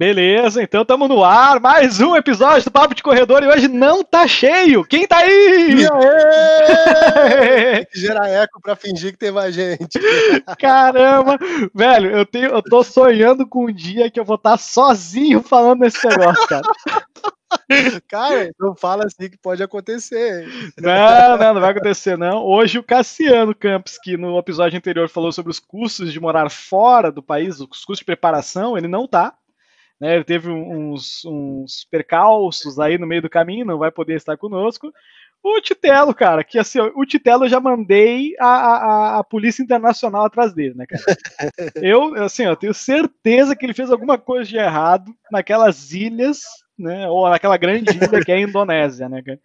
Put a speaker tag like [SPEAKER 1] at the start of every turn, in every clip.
[SPEAKER 1] Beleza, então estamos no ar, mais um episódio do Papo de Corredor e hoje não tá cheio. Quem tá aí?
[SPEAKER 2] Tem que gerar eco pra fingir que tem mais gente.
[SPEAKER 1] Caramba, velho, eu, tenho, eu tô sonhando com um dia que eu vou estar tá sozinho falando nesse negócio, cara.
[SPEAKER 2] Cara, não fala assim que pode acontecer.
[SPEAKER 1] Não, não, não vai acontecer, não. Hoje o Cassiano Campos, que no episódio anterior falou sobre os custos de morar fora do país, os custos de preparação, ele não tá. Né, ele teve uns, uns percalços aí no meio do caminho, não vai poder estar conosco. O Titelo, cara, que assim, o Titelo eu já mandei a, a, a, Polícia Internacional atrás dele, né, cara? Eu, assim, eu tenho certeza que ele fez alguma coisa de errado naquelas ilhas, né, ou naquela grande ilha que é a Indonésia, né, cara?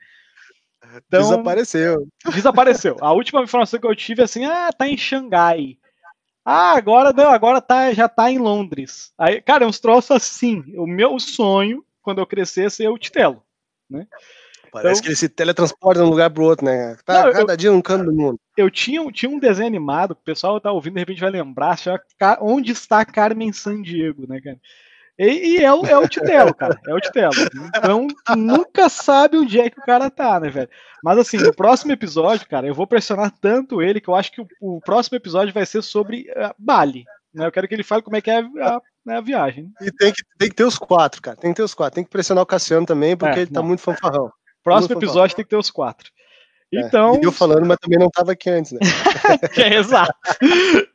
[SPEAKER 2] Então, desapareceu.
[SPEAKER 1] Desapareceu. A última informação que eu tive, assim, ah, tá em Xangai. Ah, agora não, agora tá, já tá em Londres. Aí, cara, é uns troços assim. O meu sonho, quando eu crescer, é ser o Titelo, né?
[SPEAKER 2] Parece então, que ele se teletransporta de um lugar pro outro, né? Tá não, cada eu, dia num canto do mundo.
[SPEAKER 1] Eu tinha, tinha um desenho animado, que o pessoal tá ouvindo, de repente vai lembrar, chama Onde está Carmen San Diego, né, cara? E, e é, o, é o Titelo, cara. É o Titelo. Então, nunca sabe onde é que o cara tá, né, velho? Mas assim, no próximo episódio, cara, eu vou pressionar tanto ele que eu acho que o, o próximo episódio vai ser sobre uh, Bali. Né? Eu quero que ele fale como é que é a, a, a, viagem.
[SPEAKER 2] E tem que, tem que ter os quatro, cara. Tem que ter os quatro. Tem que pressionar o Cassiano também, porque é, ele tá não. muito fanfarrão.
[SPEAKER 1] Próximo muito episódio fanfarrão. tem que ter os quatro.
[SPEAKER 2] É, então. É, eu falando, mas também não estava aqui antes, né?
[SPEAKER 1] é, exato.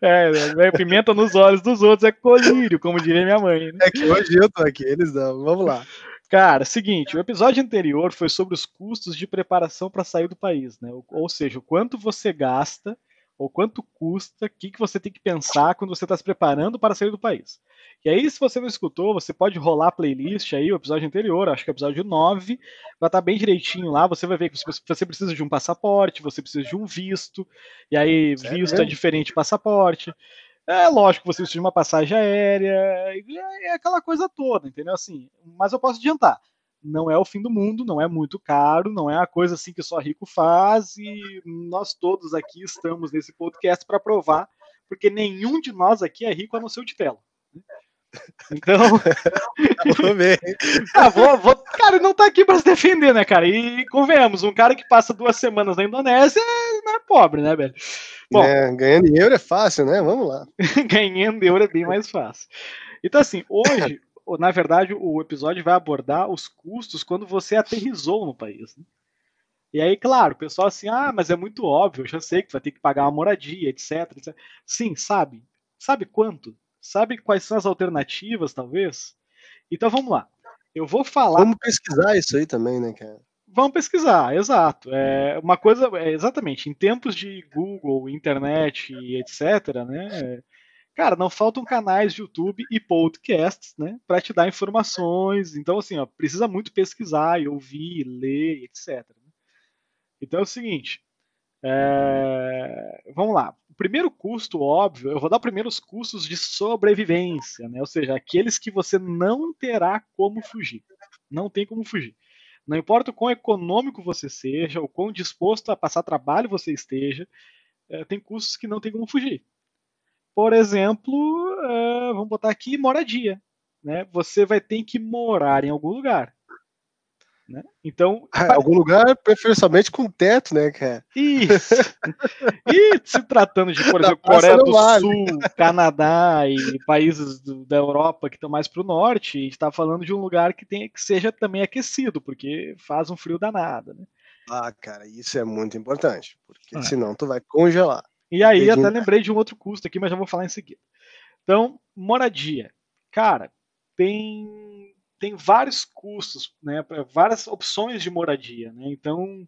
[SPEAKER 1] É, né? pimenta nos olhos dos outros é colírio, como diria minha mãe. Né?
[SPEAKER 2] É que hoje eu tô aqui, eles não. Vamos lá.
[SPEAKER 1] Cara, seguinte, o episódio anterior foi sobre os custos de preparação para sair do país, né? Ou seja, o quanto você gasta, ou quanto custa, o que, que você tem que pensar quando você está se preparando para sair do país. E aí, se você não escutou, você pode rolar a playlist aí, o episódio anterior, acho que é o episódio 9, vai estar tá bem direitinho lá, você vai ver que você precisa de um passaporte, você precisa de um visto, e aí visto é, é diferente de passaporte. É lógico que você precisa de uma passagem aérea, é aquela coisa toda, entendeu? Assim, mas eu posso adiantar. Não é o fim do mundo, não é muito caro, não é a coisa assim que só rico faz, e nós todos aqui estamos nesse podcast para provar, porque nenhum de nós aqui é rico a não ser o de tela. Então. vou ver. ah, vou, vou, cara, não tá aqui pra se defender, né, cara? E convenhamos, um cara que passa duas semanas na Indonésia não é pobre, né, velho?
[SPEAKER 2] Bom, é, ganhando euro é fácil, né? Vamos lá.
[SPEAKER 1] ganhando euro é bem mais fácil. Então, assim, hoje, na verdade, o episódio vai abordar os custos quando você aterrizou no país. Né? E aí, claro, o pessoal assim, ah, mas é muito óbvio, eu já sei que vai ter que pagar uma moradia, etc, etc. Sim, sabe? Sabe quanto? Sabe quais são as alternativas, talvez? Então vamos lá. Eu vou falar.
[SPEAKER 2] Vamos pesquisar isso aí também, né, cara?
[SPEAKER 1] Vamos pesquisar, exato. É uma coisa, é, exatamente, em tempos de Google, internet e etc, né? Cara, não faltam canais de YouTube e podcasts, né, para te dar informações. Então, assim, ó, precisa muito pesquisar e ouvir, ler, etc. Né? Então é o seguinte, é... vamos lá primeiro custo, óbvio, eu vou dar primeiro os custos de sobrevivência, né? Ou seja, aqueles que você não terá como fugir. Não tem como fugir. Não importa o quão econômico você seja, o quão disposto a passar trabalho você esteja, é, tem custos que não tem como fugir. Por exemplo, é, vamos botar aqui moradia. Né? Você vai ter que morar em algum lugar. Né? Então,
[SPEAKER 2] ah, algum lugar preferencialmente com teto, né, cara?
[SPEAKER 1] Isso. E se tratando de, por exemplo, Coreia do vale. Sul, Canadá e países do, da Europa que estão mais para o norte, a gente está falando de um lugar que, tem, que seja também aquecido, porque faz um frio danado, né?
[SPEAKER 2] Ah, cara, isso é muito importante, porque ah. senão tu vai congelar.
[SPEAKER 1] E aí, até lembrei de um outro custo aqui, mas já vou falar em seguida. Então, moradia. Cara, tem tem vários custos, né, várias opções de moradia. Né? Então,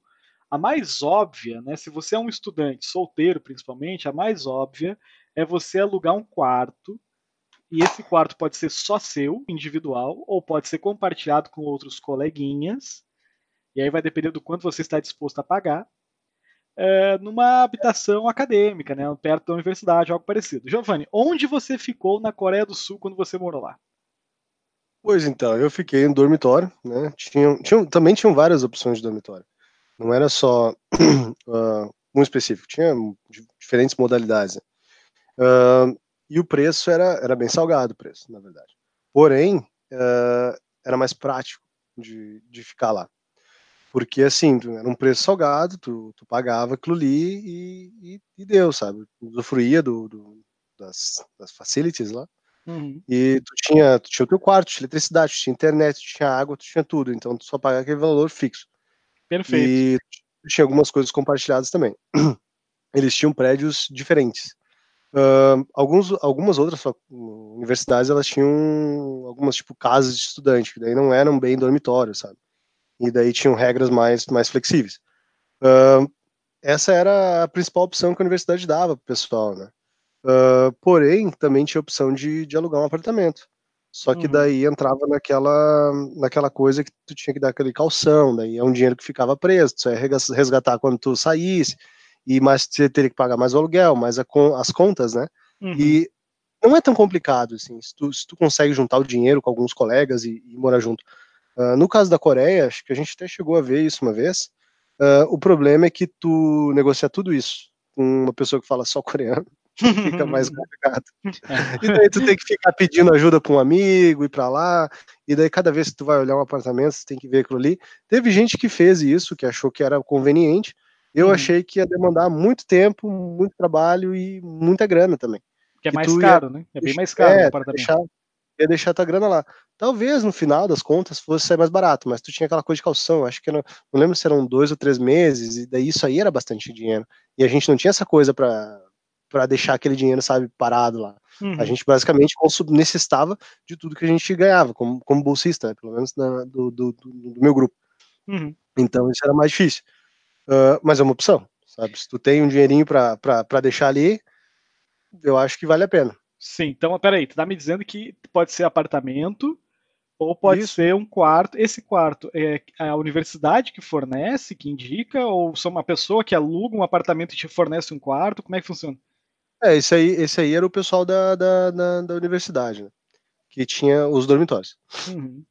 [SPEAKER 1] a mais óbvia, né, se você é um estudante solteiro principalmente, a mais óbvia é você alugar um quarto. E esse quarto pode ser só seu, individual, ou pode ser compartilhado com outros coleguinhas. E aí vai depender do quanto você está disposto a pagar. É, numa habitação acadêmica, né, perto da universidade, algo parecido. Giovanni, onde você ficou na Coreia do Sul quando você morou lá?
[SPEAKER 2] Pois então, eu fiquei em dormitório, né? Tinha, tinha, também tinham várias opções de dormitório. Não era só uh, um específico, tinha diferentes modalidades. Uh, e o preço era, era bem salgado, o preço, na verdade. Porém, uh, era mais prático de, de ficar lá. Porque, assim, era um preço salgado, tu, tu pagava aquilo ali e, e, e deu, sabe? Usufruía do, do, das, das facilities lá. Uhum. E tu tinha, tu tinha o teu quarto, tinha eletricidade, tinha internet, tinha água, tu tinha tudo. Então tu só pagava aquele valor fixo.
[SPEAKER 1] Perfeito.
[SPEAKER 2] E tinha algumas coisas compartilhadas também. Eles tinham prédios diferentes. Uh, alguns, algumas outras universidades elas tinham algumas tipo casas de estudante que daí não eram bem dormitórios, sabe? E daí tinham regras mais mais flexíveis. Uh, essa era a principal opção que a universidade dava para o pessoal, né? Uh, porém, também tinha a opção de, de alugar um apartamento. Só que uhum. daí entrava naquela, naquela coisa que tu tinha que dar aquele calção, daí é um dinheiro que ficava preso, tu ia resgatar quando tu saísse, e mais você teria que pagar mais o aluguel, mais a, as contas, né? Uhum. E não é tão complicado, assim, se tu, se tu consegue juntar o dinheiro com alguns colegas e, e morar junto. Uh, no caso da Coreia, acho que a gente até chegou a ver isso uma vez, uh, o problema é que tu negocia tudo isso com uma pessoa que fala só coreano, fica mais complicado. E daí tu tem que ficar pedindo ajuda para um amigo, ir para lá, e daí cada vez que tu vai olhar um apartamento, você tem que ver aquilo ali. Teve gente que fez isso, que achou que era conveniente. Eu uhum. achei que ia demandar muito tempo, muito trabalho e muita grana também.
[SPEAKER 1] Que é mais caro, né? É bem mais caro
[SPEAKER 2] é, o apartamento. Deixar, ia deixar tua grana lá. Talvez no final das contas fosse sair mais barato, mas tu tinha aquela coisa de calção, acho que não, não lembro se eram dois ou três meses, e daí isso aí era bastante dinheiro. E a gente não tinha essa coisa para para deixar aquele dinheiro, sabe, parado lá. Uhum. A gente basicamente necessitava de tudo que a gente ganhava, como, como bolsista, né, pelo menos na, do, do, do, meu grupo. Uhum. Então isso era mais difícil. Uh, mas é uma opção, sabe? Se tu tem um dinheirinho para deixar ali, eu acho que vale a pena.
[SPEAKER 1] Sim, então peraí, tu tá me dizendo que pode ser apartamento ou pode Isso. ser um quarto. Esse quarto é a universidade que fornece, que indica, ou são uma pessoa que aluga um apartamento e te fornece um quarto? Como é que funciona?
[SPEAKER 2] É, esse aí, esse aí era o pessoal da, da, da, da universidade, né? Que tinha os dormitórios. Uhum.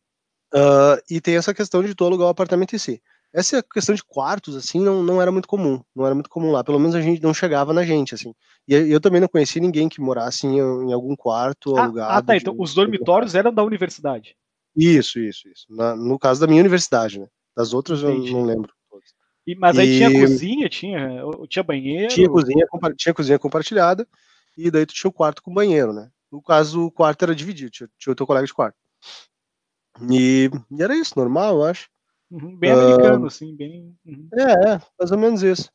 [SPEAKER 2] Uh, e tem essa questão de tu alugar o apartamento em si. Essa questão de quartos, assim, não, não era muito comum. Não era muito comum lá. Pelo menos a gente não chegava na gente, assim. E eu também não conheci ninguém que morasse em, em algum quarto ah, alugado.
[SPEAKER 1] Ah, tá. Então os dormitórios eram da universidade.
[SPEAKER 2] Isso, isso, isso. Na, no caso da minha universidade, né? Das outras Entendi. eu não lembro.
[SPEAKER 1] E, mas aí e... tinha cozinha, tinha, tinha banheiro?
[SPEAKER 2] Tinha cozinha, tinha cozinha compartilhada, e daí tu tinha o quarto com banheiro, né? No caso, o quarto era dividido, tinha, tinha o teu colega de quarto. E, e era isso, normal, eu acho.
[SPEAKER 1] Uhum, bem americano, uh, assim, bem.
[SPEAKER 2] Uhum. É, é, mais ou menos isso.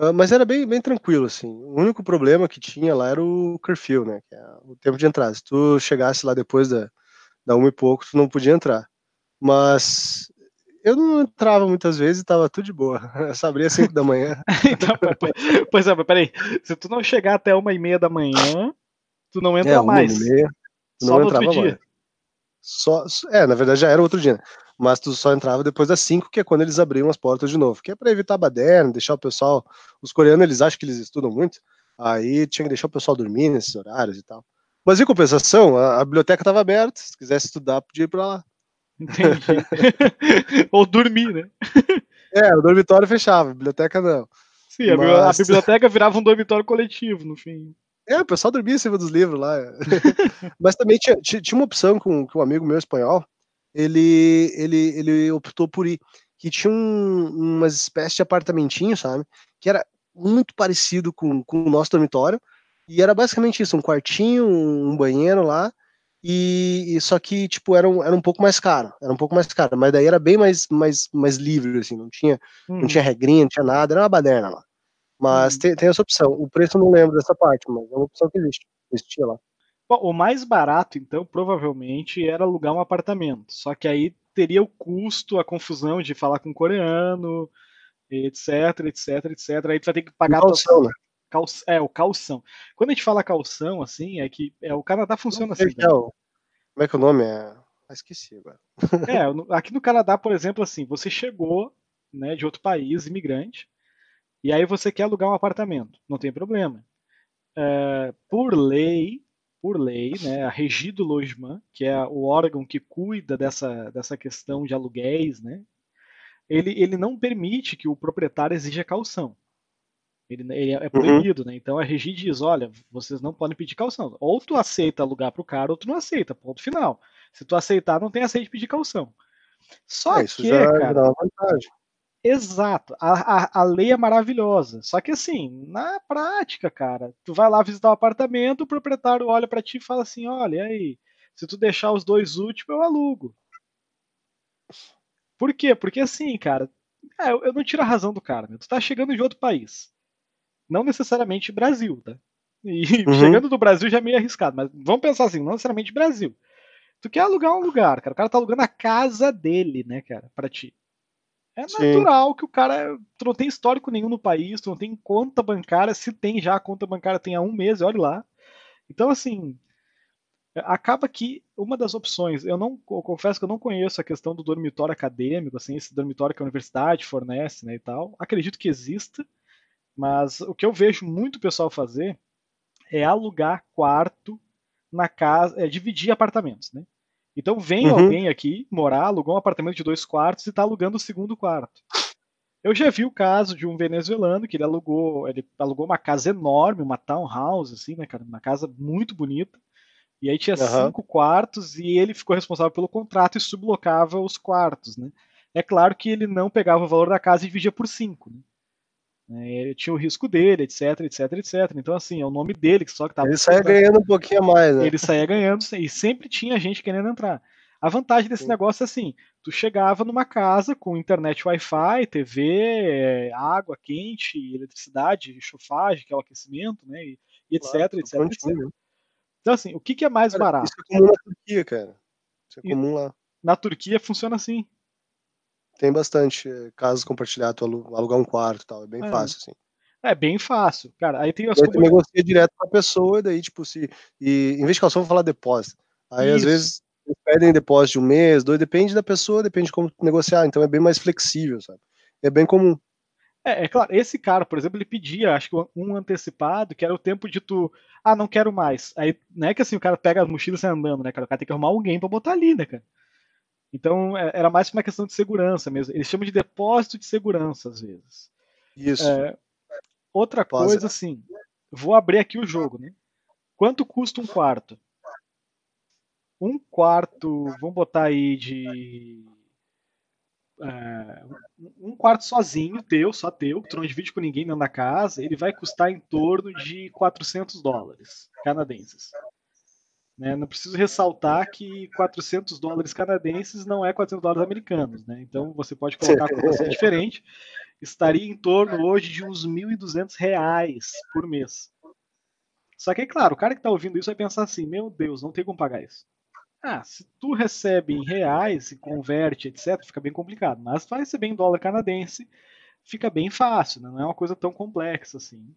[SPEAKER 2] Uh, mas era bem, bem tranquilo, assim. O único problema que tinha lá era o curfew, né? Que é o tempo de entrada. Se tu chegasse lá depois da, da uma e pouco, tu não podia entrar. Mas eu não entrava muitas vezes e tava tudo de boa. Eu só abria às 5 da manhã.
[SPEAKER 1] então, pois é, peraí. Se tu não chegar até uma e meia da manhã, tu não entra é, mais.
[SPEAKER 2] Uma e meia, tu não entrava mais. Só, é, na verdade já era outro dia. Né? Mas tu só entrava depois das 5, que é quando eles abriam as portas de novo. Que é para evitar baderna, deixar o pessoal. Os coreanos, eles acham que eles estudam muito. Aí tinha que deixar o pessoal dormir nesses horários e tal. Mas em compensação, a, a biblioteca estava aberta. Se quisesse estudar, podia ir para lá.
[SPEAKER 1] Entendi. Ou dormir, né?
[SPEAKER 2] É, o dormitório fechava, a biblioteca não.
[SPEAKER 1] Sim, a, Mas... a biblioteca virava um dormitório coletivo, no fim.
[SPEAKER 2] É, o pessoal dormia em cima dos livros lá. Mas também tinha, tinha uma opção com, com um amigo meu espanhol, ele, ele, ele optou por ir, que tinha um, uma espécie de apartamentinho, sabe? Que era muito parecido com, com o nosso dormitório, e era basicamente isso, um quartinho, um banheiro lá, e, e, só que tipo era um, era um pouco mais caro, era um pouco mais caro, mas daí era bem mais mais, mais livre assim, não tinha uhum. não tinha regrinha, não tinha nada, era uma baderna lá. Mas uhum. tem, tem essa opção. O preço eu não lembro dessa parte, mas é uma opção que existe, existia lá.
[SPEAKER 1] O mais barato então provavelmente era alugar um apartamento, só que aí teria o custo, a confusão de falar com coreano, etc, etc, etc. Aí tu vai ter que pagar
[SPEAKER 2] calção, né?
[SPEAKER 1] Cal, é, o calção. Quando a gente fala calção, assim, é que é, o Canadá funciona assim.
[SPEAKER 2] É, como é que é o nome é? Ah, esqueci agora.
[SPEAKER 1] É, aqui no Canadá, por exemplo, assim, você chegou né, de outro país, imigrante, e aí você quer alugar um apartamento. Não tem problema. É, por lei, por lei, né, a Regido Logement, que é o órgão que cuida dessa, dessa questão de aluguéis, né, ele, ele não permite que o proprietário exija calção. Ele, ele é, é proibido, uhum. né? Então a Regi diz: olha, vocês não podem pedir calção. Ou tu aceita alugar para o cara, ou tu não aceita, ponto final. Se tu aceitar, não tem aceito de pedir calção. Só
[SPEAKER 2] É, isso
[SPEAKER 1] que,
[SPEAKER 2] já, já
[SPEAKER 1] cara,
[SPEAKER 2] dá uma vantagem.
[SPEAKER 1] Exato. A, a, a lei é maravilhosa. Só que assim, na prática, cara, tu vai lá visitar o apartamento, o proprietário olha pra ti e fala assim: olha, e aí, se tu deixar os dois últimos, eu alugo. Por quê? Porque assim, cara, é, eu, eu não tiro a razão do cara, né? Tu tá chegando de outro país. Não necessariamente Brasil, tá? E
[SPEAKER 2] Uhum.
[SPEAKER 1] chegando do Brasil já é meio arriscado, mas vamos pensar assim, não necessariamente Brasil. Tu quer alugar um lugar, cara. O cara tá alugando a casa dele, né, cara, pra ti. É
[SPEAKER 2] Sim.
[SPEAKER 1] natural que o cara. Tu não tem histórico nenhum no país, tu não tem conta bancária. Se tem já a conta bancária, tem há um mês, olha lá. Então, assim. Acaba que uma das opções, eu não eu confesso que eu não conheço a questão do dormitório acadêmico, assim, esse dormitório que a universidade fornece, né, e tal. Acredito que exista, mas o que eu vejo muito pessoal fazer é alugar quarto na casa, é dividir apartamentos, né? Então vem
[SPEAKER 2] Uhum.
[SPEAKER 1] alguém aqui morar, alugou um apartamento de dois quartos e está alugando o segundo quarto. Eu já vi o caso de um venezuelano que ele alugou, ele alugou uma casa enorme, uma townhouse, assim, né, cara, uma casa muito bonita. E aí tinha
[SPEAKER 2] Aham.
[SPEAKER 1] cinco quartos e ele ficou responsável pelo contrato e sublocava os quartos, né? É claro que ele não pegava o valor da casa e dividia por cinco, né? É, tinha o risco dele, etc, etc, etc. Então, assim, é o nome dele que só que estava
[SPEAKER 2] Ele saia ganhando um pouquinho mais, né?
[SPEAKER 1] ele saía ganhando e sempre tinha gente querendo entrar. A vantagem desse
[SPEAKER 2] Sim.
[SPEAKER 1] negócio é assim: tu chegava numa casa com internet Wi-Fi, TV, é, água quente, eletricidade, chofagem, que é o aquecimento, né? E, e etc,
[SPEAKER 2] Claro,
[SPEAKER 1] etc, etc.
[SPEAKER 2] né?
[SPEAKER 1] Então, assim, o que, que é mais
[SPEAKER 2] Cara,
[SPEAKER 1] barato?
[SPEAKER 2] Isso é comum na Turquia, cara. Isso é
[SPEAKER 1] E-
[SPEAKER 2] comum lá.
[SPEAKER 1] Na Turquia funciona assim.
[SPEAKER 2] Tem bastante eh, casas compartilhadas, alugar um quarto e tal. É bem
[SPEAKER 1] É.
[SPEAKER 2] fácil, assim.
[SPEAKER 1] É bem fácil. Cara, aí tem as
[SPEAKER 2] E aí tu
[SPEAKER 1] comuni-
[SPEAKER 2] negocia direto com a pessoa, e daí, tipo, se. E em vez de calção, vou falar depósito. Aí, às
[SPEAKER 1] Isso.
[SPEAKER 2] vezes, eles pedem depósito de um mês, dois, depende da pessoa, depende de como negociar. Então é bem mais flexível, sabe? É bem comum.
[SPEAKER 1] É, é claro, esse cara, por exemplo, ele pedia, acho que um antecipado, que era o tempo de tu, ah, não quero mais. Aí, não é que assim, o cara pega a mochila e sai andando, né, cara? O cara tem que arrumar alguém pra botar ali, né, cara? Então, é- era mais uma questão de segurança mesmo. Eles chamam de depósito de segurança, às vezes.
[SPEAKER 2] Isso.
[SPEAKER 1] É, outra
[SPEAKER 2] Pós-
[SPEAKER 1] coisa, assim, vou abrir aqui o jogo, né? Quanto custa um quarto? Um quarto, vamos botar aí de. é, um quarto sozinho, teu, só teu, que tu não divide com ninguém dentro da casa, ele vai custar em torno de 400 dólares canadenses. Né? Não preciso ressaltar que 400 dólares canadenses não é 400 dólares americanos, né? Então você pode colocar a cotação diferente. Estaria em torno hoje de uns 1.200 reais por mês. Só que, é claro, o cara que está ouvindo isso vai pensar assim: meu Deus, não tem como pagar isso. Ah, se tu recebe em reais e converte, etc., fica bem complicado. Mas tu vai receber em dólar canadense, fica bem fácil, né? não é uma coisa tão complexa assim.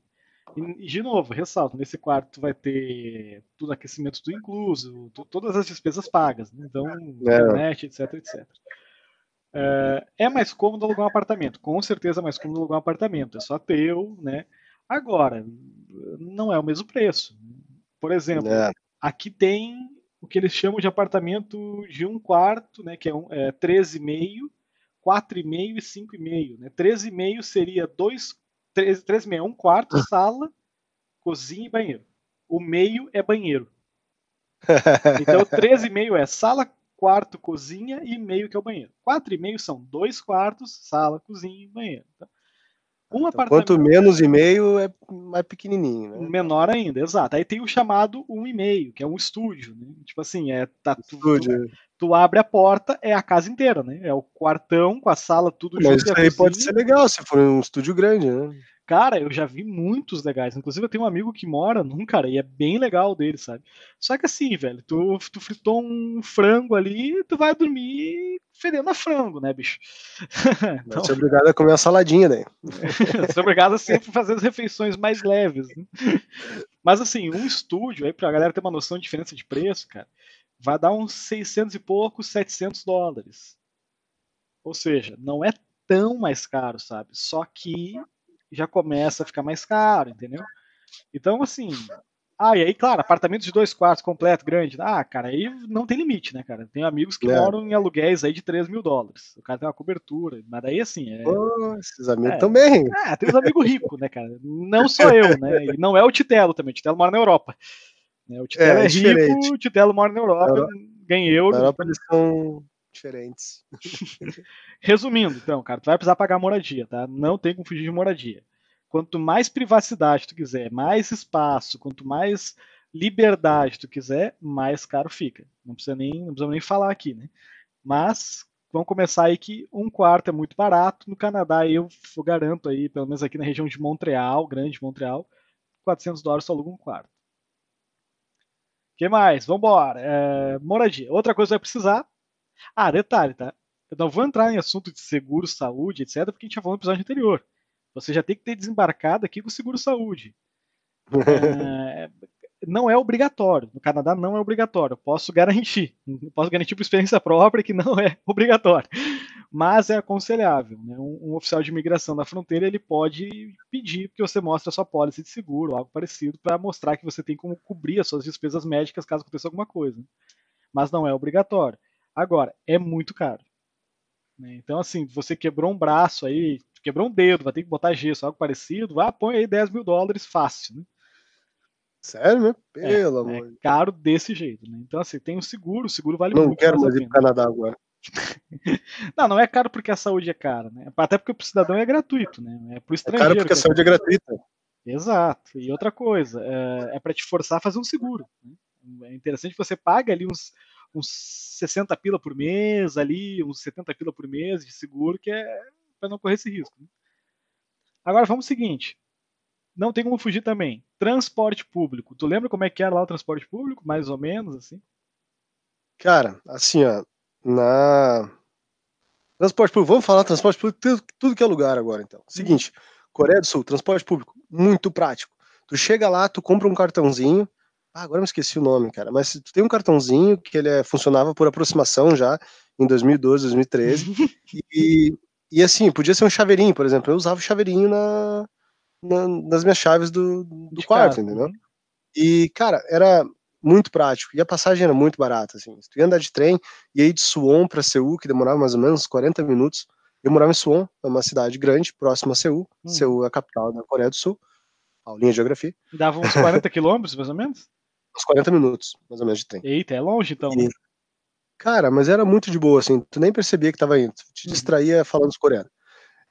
[SPEAKER 1] E, de novo, ressalto, nesse quarto tu vai ter tudo aquecimento tudo incluso, tu, todas as despesas pagas, né? então internet, etc, etc. É, é mais cômodo alugar um apartamento, com certeza é mais cômodo alugar um apartamento, é só teu, né? Agora, não é o mesmo preço. Por exemplo,
[SPEAKER 2] É.
[SPEAKER 1] aqui tem o que eles chamam de apartamento de um quarto, né, que é, um, é 13,5, 4,5 e 5,5. Né? 13,5 seria dois, 13,5 é um quarto, sala, cozinha e banheiro. O meio é banheiro. Então 13,5 é sala, quarto, cozinha e meio que é o banheiro. 4,5 são dois quartos, sala, cozinha e banheiro. Tá?
[SPEAKER 2] Um então, quanto menos e meio é mais pequenininho, né?
[SPEAKER 1] Menor ainda, exato. Aí tem o chamado 1,5, que é um estúdio, né? Tipo assim, é tá
[SPEAKER 2] estúdio.
[SPEAKER 1] Tu, tu, abre a porta, é a casa inteira, né? É o quartão com a sala tudo
[SPEAKER 2] Mas
[SPEAKER 1] junto.
[SPEAKER 2] Mas isso aí pode ser legal se for um estúdio grande, né?
[SPEAKER 1] Cara, eu já vi muitos legais. Inclusive, eu tenho um amigo que mora num, cara, e é bem legal dele, sabe? Só que assim, velho, tu, tu fritou um frango ali, tu vai dormir fedendo a frango, né, bicho?
[SPEAKER 2] então, você é obrigado a comer uma saladinha, né?
[SPEAKER 1] você é obrigado a sempre fazer as refeições mais leves. Né? Mas assim, um estúdio, aí pra galera ter uma noção de diferença de preço, cara, vai dar uns 600 e poucos, 700 dólares. Ou seja, não é tão mais caro, sabe? Só que já começa a ficar mais caro, entendeu? Então, assim. Ah, e aí, claro, apartamento de dois quartos completo, grande. Ah, cara, aí não tem limite, né, cara? Tem amigos que é. moram em aluguéis aí de 3 mil dólares. O cara tem uma cobertura, mas daí, assim. É...
[SPEAKER 2] Oh, esses amigos é, também.
[SPEAKER 1] Ah, tem os amigos ricos, né, cara? Não sou eu, né? E não é o Titelo também. O Titelo mora na Europa. O Titelo é, é rico, o Titelo mora na Europa. ganha euro.
[SPEAKER 2] Na Europa eles são diferentes.
[SPEAKER 1] Resumindo, então, cara, tu vai precisar pagar moradia, tá? Não tem como fugir de moradia. Quanto mais privacidade tu quiser, mais espaço, quanto mais liberdade tu quiser, mais caro fica. Não precisa nem, não precisa nem falar aqui, né? Mas vamos começar aí que um quarto é muito barato. No Canadá, eu, eu garanto aí, pelo menos aqui na região de Montreal, grande Montreal, 400 dólares só aluga um quarto. O que mais? Vambora. É, moradia. Outra coisa que vai precisar. Ah, detalhe, tá? Eu não vou entrar em assunto de seguro, saúde, etc., porque a gente já falou no episódio anterior. Você já tem que ter desembarcado aqui com o seguro saúde. É, não é obrigatório. No Canadá não é obrigatório. Posso garantir. Posso garantir por experiência própria que não é obrigatório. Mas é aconselhável. Né? Um, um, oficial de imigração na fronteira ele pode pedir que você mostre a sua pólice de seguro, algo parecido, para mostrar que você tem como cobrir as suas despesas médicas caso aconteça alguma coisa. Mas não é obrigatório. Agora, é muito caro. Né? Então, assim, você quebrou um braço aí, quebrou um dedo, vai ter que botar gesso, algo parecido, ah, põe aí 10 mil dólares fácil. Né?
[SPEAKER 2] Sério, né? Pelo é, amor.
[SPEAKER 1] É caro desse jeito, né? Então, assim, tem o seguro, o seguro vale
[SPEAKER 2] não
[SPEAKER 1] muito.
[SPEAKER 2] Não quero mais ir pro Canadá agora.
[SPEAKER 1] não, não é caro porque a saúde é cara, né? Até porque o cidadão é gratuito, né? É pro estrangeiro.
[SPEAKER 2] É caro porque a saúde é gratuita.
[SPEAKER 1] Exato. E outra coisa, é, é para te forçar a fazer um seguro. Né? É interessante que você paga ali uns, uns 60 pila por mês, ali, uns 70 pila por mês de seguro, que é para não correr esse risco. Né? Agora vamos ao seguinte: não tem como fugir também. Transporte público. Tu lembra como é que era lá o transporte público? Mais ou menos, assim?
[SPEAKER 2] Cara, assim, ó, na. Transporte público, vamos falar transporte público, tudo, tudo que é lugar agora, então. Seguinte, Coreia do Sul, transporte público, muito prático. Tu chega lá, tu compra um cartãozinho, ah, agora eu me esqueci o nome, cara, mas tu tem um cartãozinho que ele é, funcionava por aproximação já, em 2012, 2013, e, e assim, podia ser um chaveirinho, por exemplo, eu usava o chaveirinho na, na, nas minhas chaves do, do quarto, entendeu? E, cara, era muito prático. E a passagem era muito barata, assim. Tu ia andar de trem, e aí de Suwon para Seul, que demorava mais ou menos 40 minutos. Eu morava em Suwon, é uma cidade grande, próxima a Seul. Hum. Seul é a capital da Coreia do Sul. Aulinha de geografia.
[SPEAKER 1] Dava uns 40 quilômetros, mais ou menos?
[SPEAKER 2] Uns 40 minutos, mais ou menos, de trem.
[SPEAKER 1] Eita, é longe então. E,
[SPEAKER 2] cara, mas era muito de boa, assim. Tu nem percebia que tava indo. Tu te uhum. distraía falando os coreanos.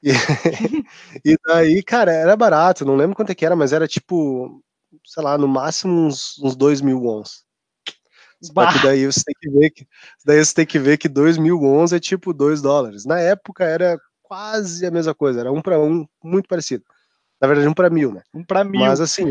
[SPEAKER 2] E, e daí, cara, era barato, não lembro quanto é que era, mas era tipo, sei lá, no máximo uns, uns 2 mil wons. Só que daí você tem que ver que daí você tem que ver que 2 mil wons é tipo 2 dólares. Na época era quase a mesma coisa, era um para um, muito parecido. Na verdade, um para mil, né?
[SPEAKER 1] Um para mil.
[SPEAKER 2] Mas assim,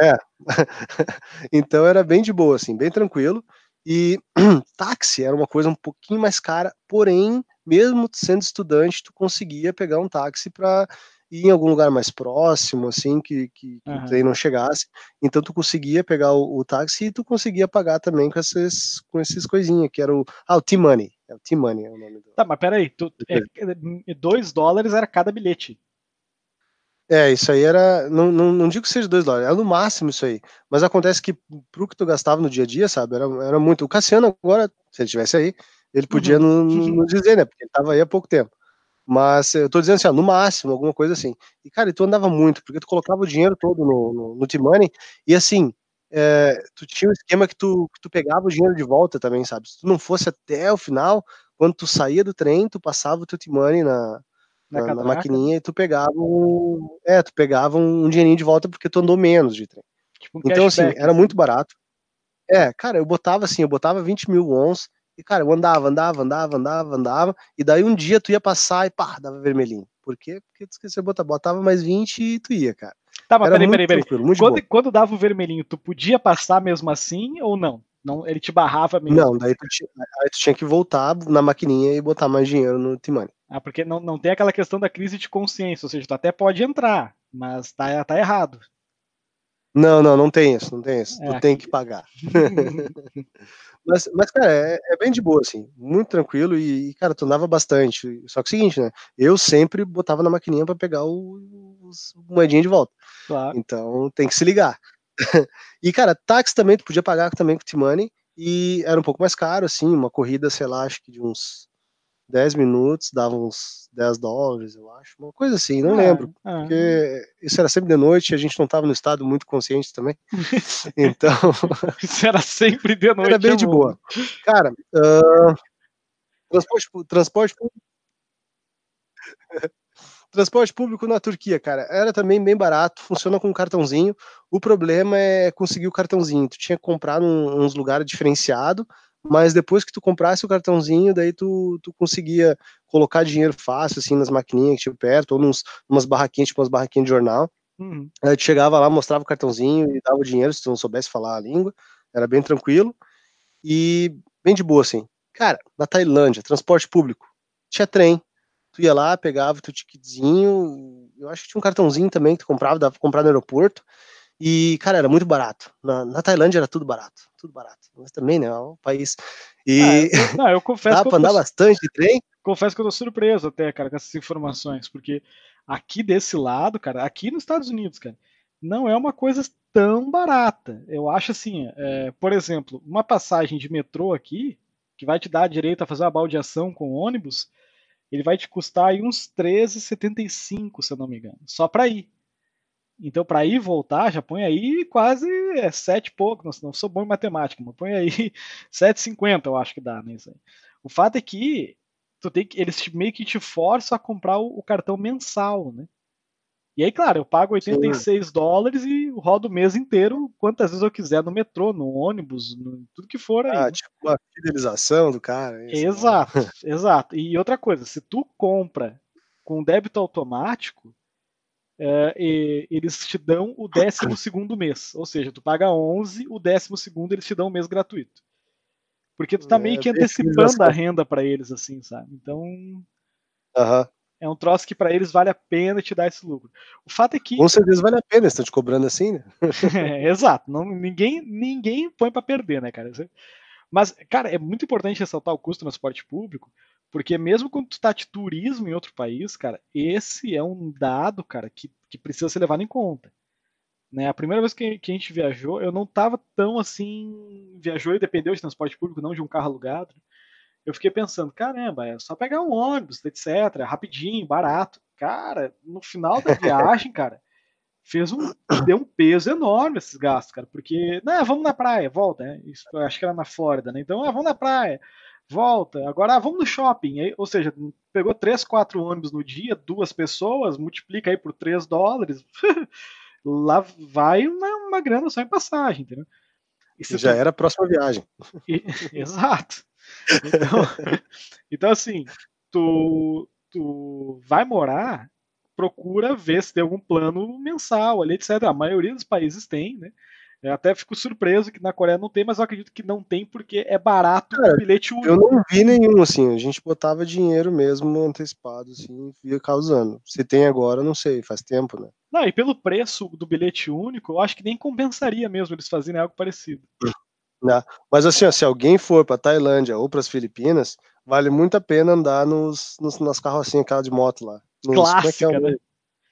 [SPEAKER 2] é. então era bem de boa, assim, bem tranquilo. E táxi era uma coisa um pouquinho mais cara, porém mesmo sendo estudante, tu conseguia pegar um táxi para ir em algum lugar mais próximo, assim, que, que, que uhum. o trem não chegasse. Então tu conseguia pegar o, o, táxi e tu conseguia pagar também com esses, com esses coisinhas, que era o. Ah, o T-Money. É o T-Money é o nome do.
[SPEAKER 1] Tá, mas peraí, tu, é, é, dois dólares era cada bilhete.
[SPEAKER 2] É, isso aí era. Não, não, não digo que seja dois dólares, era no máximo isso aí. Mas acontece que pro que tu gastava no dia a dia, sabe? Era, era muito. O Cassiano agora, se ele estivesse aí, ele podia uhum. não, não dizer, né? Porque ele estava aí há pouco tempo. Mas eu tô dizendo assim, ó, no máximo, alguma coisa assim. E, cara, tu andava muito, porque tu colocava o dinheiro todo no, no, no T-Money, e assim, é, tu tinha um esquema que tu, que tu pegava o dinheiro de volta também, sabe? Se tu não fosse até o final, quando tu saía do trem, tu passava o teu T-Money na, na, na, na, maquininha e tu pegava um, é, tu pegava um, dinheirinho de volta porque tu andou menos de trem. Tipo um então, assim, era assim. muito barato. É, cara, eu botava assim, eu botava 20 mil wons, e, cara, eu andava, andava, andava, andava, andava, e daí um dia tu ia passar e pá, dava vermelhinho. Por quê? Porque tu esqueceu botar, botava mais 20 e tu ia, cara.
[SPEAKER 1] Tá, mas peraí, peraí, peraí. Quando, quando dava o vermelhinho, tu podia passar mesmo assim ou não? Não, ele te barrava mesmo?
[SPEAKER 2] Não, daí tu, tinha, tu tinha que voltar na maquininha e botar mais dinheiro no T-Money.
[SPEAKER 1] Ah, porque não, não tem aquela questão da crise de consciência, ou seja, tu até pode entrar, mas tá, tá errado.
[SPEAKER 2] Não, não, não tem isso, não tem isso. É, tu tem que pagar. mas, mas, cara, é, é, bem de boa, assim, muito tranquilo e, cara, tu andava bastante. Só que é o seguinte, né? Eu sempre botava na maquininha para pegar os moedinhas de volta. Claro. Então tem que se ligar. e, cara, táxi também, tu podia pagar também com T-Money e era um pouco mais caro, assim, uma corrida, sei lá, acho que de uns 10 minutos, dava uns 10 dólares, eu acho, uma coisa assim, não é, lembro, é. porque isso era sempre de noite, a gente não estava no estado muito consciente também, então...
[SPEAKER 1] isso era sempre de noite.
[SPEAKER 2] Era bem de boa. Cara, uh, transporte, transporte público... Transporte público na Turquia, cara, era também bem barato, funciona com cartãozinho. O problema é conseguir o cartãozinho. Tu tinha que comprar num, uns lugares diferenciados, mas depois que tu comprasse o cartãozinho, daí tu, tu conseguia colocar dinheiro fácil, assim, nas maquininhas que tinha perto, ou nos, umas barraquinhas, tipo umas barraquinhas de jornal. Uhum. Aí tu chegava lá, mostrava o cartãozinho e dava o dinheiro, se tu não soubesse falar a língua. Era bem tranquilo. E bem de boa, assim. Cara, na Tailândia, transporte público, tinha trem, tu ia lá, pegava o teu ticketzinho, eu acho que tinha um cartãozinho também que tu comprava, dava pra comprar no aeroporto, e, cara, era muito barato. Na, na Tailândia era tudo barato, tudo barato. Mas também, né, é um país... E
[SPEAKER 1] ah, não, eu confesso
[SPEAKER 2] dá pra andar tô... bastante de trem.
[SPEAKER 1] Confesso que eu tô surpreso até, cara, com essas informações, porque aqui desse lado, cara, aqui nos Estados Unidos, cara, não é uma coisa tão barata. Eu acho assim, é, por exemplo, uma passagem de metrô aqui, que vai te dar direito a fazer uma baldeação com ônibus, ele vai te custar aí uns 13,75, se eu não me engano, só para ir. Então, para ir e voltar, já põe aí quase é, 7 e pouco. Não, não sou bom em matemática, mas põe aí 7,50, eu acho que dá, né? O fato é que tu tem que, eles meio que te forçam a comprar o, o cartão mensal, né? E aí, claro, eu pago 86 Sim. dólares e rodo o mês inteiro, quantas vezes eu quiser, no metrô, no ônibus, no, tudo que for aí. Ah,
[SPEAKER 2] tipo a fidelização do cara.
[SPEAKER 1] É isso, exato, né? exato. E outra coisa, se tu compra com débito automático, é, eles te dão o décimo segundo mês. Ou seja, tu paga 11, o décimo segundo eles te dão um mês gratuito. Porque tu tá é, meio que antecipando a renda para eles, assim, sabe? Então. É um troço que para eles vale a pena te dar esse lucro. O fato é que.
[SPEAKER 2] Com certeza vale a pena, estão te cobrando assim, né?
[SPEAKER 1] é, exato. Não, ninguém, ninguém põe para perder, né, cara? Mas, cara, é muito importante ressaltar o custo do transporte público, porque mesmo quando tu tá de turismo em outro país, cara, esse é um dado, cara, que, que precisa ser levado em conta. Né? A primeira vez que, que a gente viajou, eu não tava tão assim. Viajou e dependeu de transporte público, não de um carro alugado. Né? eu fiquei pensando, caramba, é só pegar um ônibus, etc, rapidinho, barato. Cara, no final da viagem, cara, fez um deu um peso enorme esses gastos, cara, porque, não, vamos na praia, volta, né? Isso, acho que era na Flórida, né? Então, ah, vamos na praia, volta. Agora, ah, vamos no shopping, aí, ou seja, pegou três, quatro ônibus no dia, duas pessoas, multiplica aí por 3 dólares, lá vai uma, uma grana só em passagem, entendeu?
[SPEAKER 2] Já tu... era a próxima viagem.
[SPEAKER 1] E, exato. Então, então assim, tu, tu vai morar, procura ver se tem algum plano mensal ali, etc. A maioria dos países tem, né? Eu até fico surpreso que na Coreia não tem, mas eu acredito que não tem porque é barato
[SPEAKER 2] Cara,
[SPEAKER 1] o bilhete único.
[SPEAKER 2] Eu não vi nenhum, assim, a gente botava dinheiro mesmo antecipado, assim, ia causando. Se tem agora, não sei, faz tempo, né?
[SPEAKER 1] Não, e pelo preço do bilhete único, eu acho que nem compensaria mesmo eles fazerem algo parecido.
[SPEAKER 2] Né? Mas assim, ó, se alguém for para Tailândia ou para as Filipinas, vale muito a pena andar nos, nos nas carrocinhas aquela de moto lá. Nos,
[SPEAKER 1] Clássica,
[SPEAKER 2] como é,
[SPEAKER 1] é né?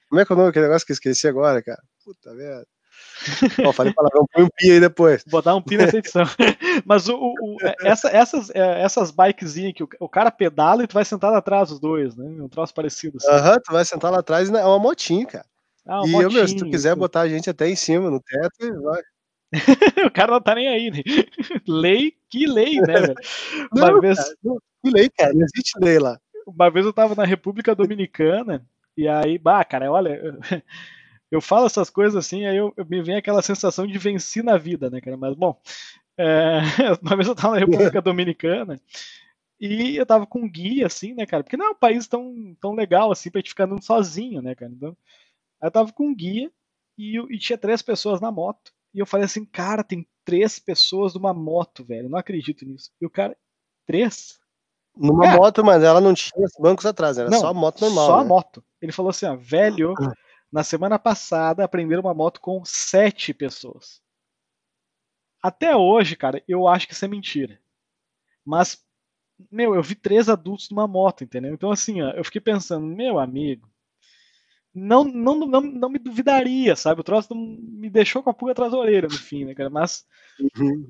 [SPEAKER 2] Como é que é o nome daquele negócio que eu esqueci agora, cara? Puta merda. Ó, falei palavrão, põe um pi aí depois.
[SPEAKER 1] Vou dar um pi nessa edição. Mas o, o, é, essa, essas, é, essas bikezinhas que o, o, cara pedala e tu vai sentar lá atrás os dois, né? Um troço parecido.
[SPEAKER 2] Assim. Aham, assim. uhum, tu vai sentar lá atrás e é uma motinha, cara. Ah, uma e motinha, eu, meu, se tu quiser botar a gente até em cima no teto, vai.
[SPEAKER 1] o cara não tá nem aí, né? Lei, que lei, né, velho?
[SPEAKER 2] Uma não, vez... Cara, não, que lei, cara, não existe lei lá.
[SPEAKER 1] Uma vez eu tava na República Dominicana, e aí, bah, cara, olha, eu falo essas coisas assim, aí eu, eu me vem aquela sensação de vencer na vida, né, cara? Mas, bom, é, uma vez eu tava na República Dominicana, e eu tava com um guia, assim, né, cara? Porque não é um país tão, tão legal, assim, pra gente ficar andando sozinho, né, cara? Então, eu tava com um guia, e, e tinha três pessoas na moto. E eu falei assim, cara, tem três pessoas numa moto, velho. Não acredito nisso. E o cara, três?
[SPEAKER 2] Numa é. moto, mas ela não tinha bancos atrás, era não, só a moto normal.
[SPEAKER 1] Só
[SPEAKER 2] né?
[SPEAKER 1] a moto. Ele falou assim, ó, velho, na semana passada aprenderam uma moto com sete pessoas. Até hoje, cara, eu acho que isso é mentira. Mas, meu, eu vi três adultos numa moto, entendeu? Então, assim, ó, eu fiquei pensando, meu amigo, não, não, não, não me duvidaria, sabe? O troço me deixou com a pulga atrás da orelha no fim, né, cara? Mas. Uhum.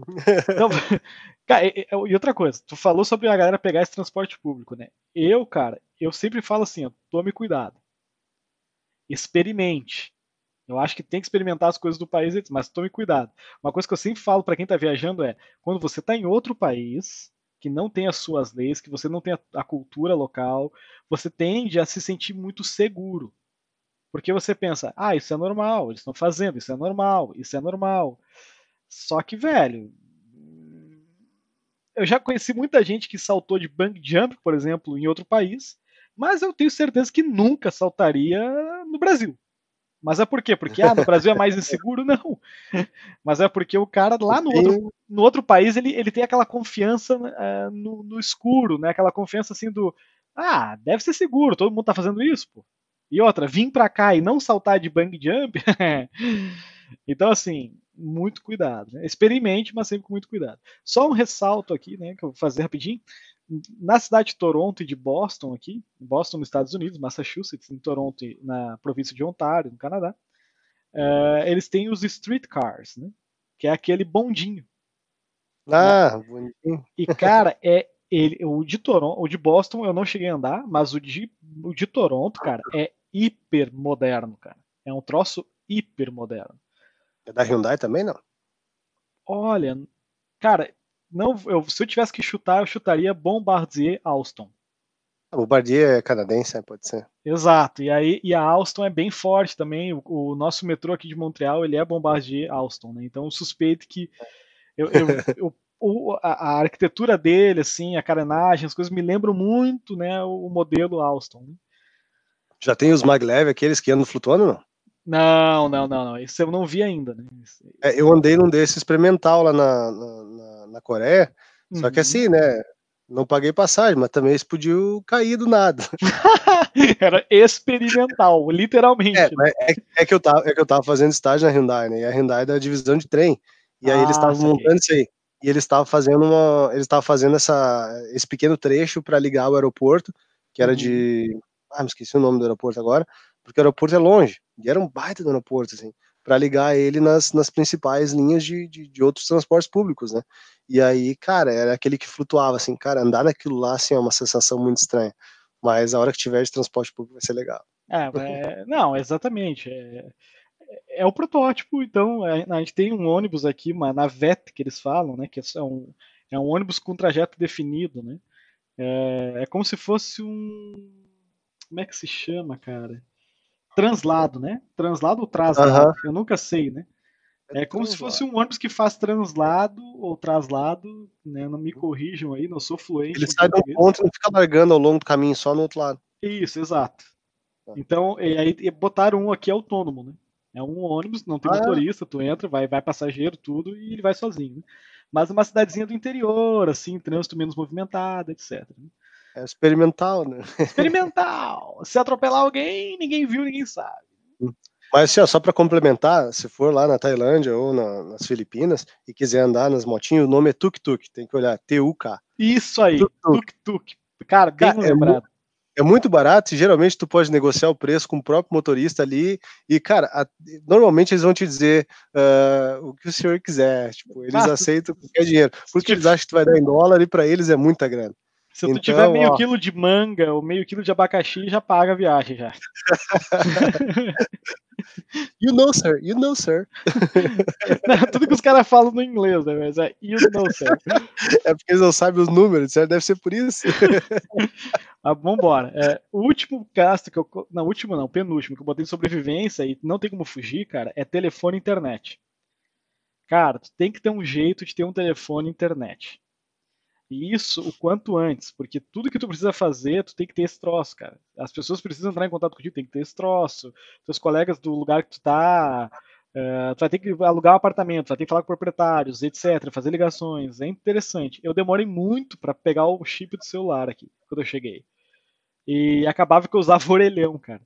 [SPEAKER 1] Não, cara, e, e, outra coisa, tu falou sobre a galera pegar esse transporte público, né? Eu, cara, eu sempre falo assim, ó, tome cuidado. Experimente. Eu acho que tem que experimentar as coisas do país, mas tome cuidado. Uma coisa que eu sempre falo para quem está viajando é: quando você está em outro país, que não tem as suas leis, que você não tem a, a cultura local, você tende a se sentir muito seguro. Porque você pensa, ah, isso é normal, eles estão fazendo, isso é normal, isso é normal. Só que, velho, eu já conheci muita gente que saltou de bang jump, por exemplo, em outro país, mas eu tenho certeza que nunca saltaria no Brasil. Mas é por quê? Porque ah, no Brasil é mais inseguro? Não. Mas é porque o cara lá no outro, no outro país ele, ele tem aquela confiança uh, no, no, escuro, né? Aquela confiança assim do ah, deve ser seguro, todo mundo tá fazendo isso, pô. E outra, vir para cá e não saltar de bang jump. então, assim, muito cuidado. Né? Experimente, mas sempre com muito cuidado. Só um ressalto aqui, né, que eu vou fazer rapidinho. Na cidade de Toronto e de Boston, aqui, Boston nos Estados Unidos, Massachusetts, em Toronto na província de Ontário, no Canadá, uh, eles têm os streetcars, né? Que é aquele bondinho.
[SPEAKER 2] Ah, né? bondinho.
[SPEAKER 1] E, cara, é ele, o de Toronto, o de Boston eu não cheguei a andar, mas o de, o de Toronto, cara, é hiper moderno, cara. É um troço hiper moderno.
[SPEAKER 2] É da Hyundai também, não?
[SPEAKER 1] Olha, cara, não, eu, se eu tivesse que chutar, eu chutaria Bombardier Alstom.
[SPEAKER 2] O Bombardier é canadense, né, pode ser.
[SPEAKER 1] Exato, e aí e a Alstom é bem forte também. O, o nosso metrô aqui de Montreal ele é Bombardier Alstom, né? Então eu suspeito que eu, eu, eu o, a, a, arquitetura dele, assim, a carenagem, as coisas me lembram muito, né, o modelo Alstom. Né?
[SPEAKER 2] Já tem os maglev, aqueles que andam flutuando, não?
[SPEAKER 1] Não, não, não, não. Isso eu não vi ainda, né?
[SPEAKER 2] É, eu andei num desse experimental lá na, na, na Coreia, uhum. só que uhum. assim, né? Não paguei passagem, mas também podiam cair do nada.
[SPEAKER 1] Era experimental, literalmente.
[SPEAKER 2] É, né? é, é, que eu tava, é que eu tava fazendo estágio na Hyundai, né? E a Hyundai é da divisão de trem. E aí ah, eles estavam montando isso aí. E eles estavam fazendo uma. Eles estavam fazendo essa, esse pequeno trecho para ligar o aeroporto, que era uhum. de ah, me esqueci o nome do aeroporto agora, porque o aeroporto é longe, e era um baita do aeroporto, assim, para ligar ele nas, nas principais linhas de, de, de, outros transportes públicos, né? E aí, cara, era aquele que flutuava, assim, cara, andar naquilo lá, assim, é uma sensação muito estranha. Mas a hora que tiver de transporte público vai ser legal.
[SPEAKER 1] É, é não, exatamente. É, é, o protótipo, então, a, gente tem um ônibus aqui, uma navette que eles falam, né? Que é um, é um ônibus com trajeto definido, né? É, é como se fosse um como é que se chama, cara? Translado, né? Translado ou traslado? Uhum. Eu nunca sei, né? É, é como se fosse um ônibus que faz translado ou traslado, né? Não me corrijam aí, não sou fluente.
[SPEAKER 2] Ele sai de um ponto e não fica largando ao longo do caminho, só no outro lado.
[SPEAKER 1] Isso, exato. Tá. Então, e aí botaram um aqui autônomo, né? É um ônibus, não tem ah, motorista, tu entra, vai, vai passageiro, tudo, e ele vai sozinho. Né? Mas uma cidadezinha do interior, assim, trânsito menos movimentado, etc. Né?
[SPEAKER 2] É experimental, né?
[SPEAKER 1] Experimental. Se atropelar alguém, ninguém viu, ninguém sabe.
[SPEAKER 2] Mas assim, ó, só para complementar, se for lá na Tailândia ou na, nas Filipinas e quiser andar nas motinhas, o nome é Tuk Tuk, tem que olhar T-U-K.
[SPEAKER 1] Isso aí, Tuk Tuk. Cara, bem Cara, é lembrado.
[SPEAKER 2] É, é muito barato e geralmente tu pode negociar o preço com o próprio motorista ali e, cara, a, normalmente eles vão te dizer uh, o que o senhor quiser, tipo, eles ah, aceitam qualquer dinheiro, porque eles acham que tu vai dar em dólar e para eles é muita grana.
[SPEAKER 1] Se então, tu tiver meio ó... quilo de manga ou meio quilo de abacaxi, já paga a viagem já.
[SPEAKER 2] you know, sir. You know, sir.
[SPEAKER 1] Não, tudo que os caras falam no inglês, né? Mas é you know, sir.
[SPEAKER 2] É porque eles não sabem os números, certo? Deve ser por isso.
[SPEAKER 1] ah, vambora. É, o último gasto que eu. Não, último não, penúltimo, que eu botei de sobrevivência e não tem como fugir, cara, é telefone e internet. Cara, tu tem que ter um jeito de ter um telefone e internet. E isso o quanto antes, porque tudo que tu precisa fazer, tu tem que ter esse troço, cara. As pessoas precisam entrar em contato contigo, tem que ter esse troço. Teus colegas do lugar que tu tá, uh, tu vai ter que alugar um apartamento, vai ter que falar com proprietários, etc., fazer ligações. É interessante. Eu demorei muito para pegar o chip do celular aqui, quando eu cheguei. E acabava que eu usava orelhão, cara.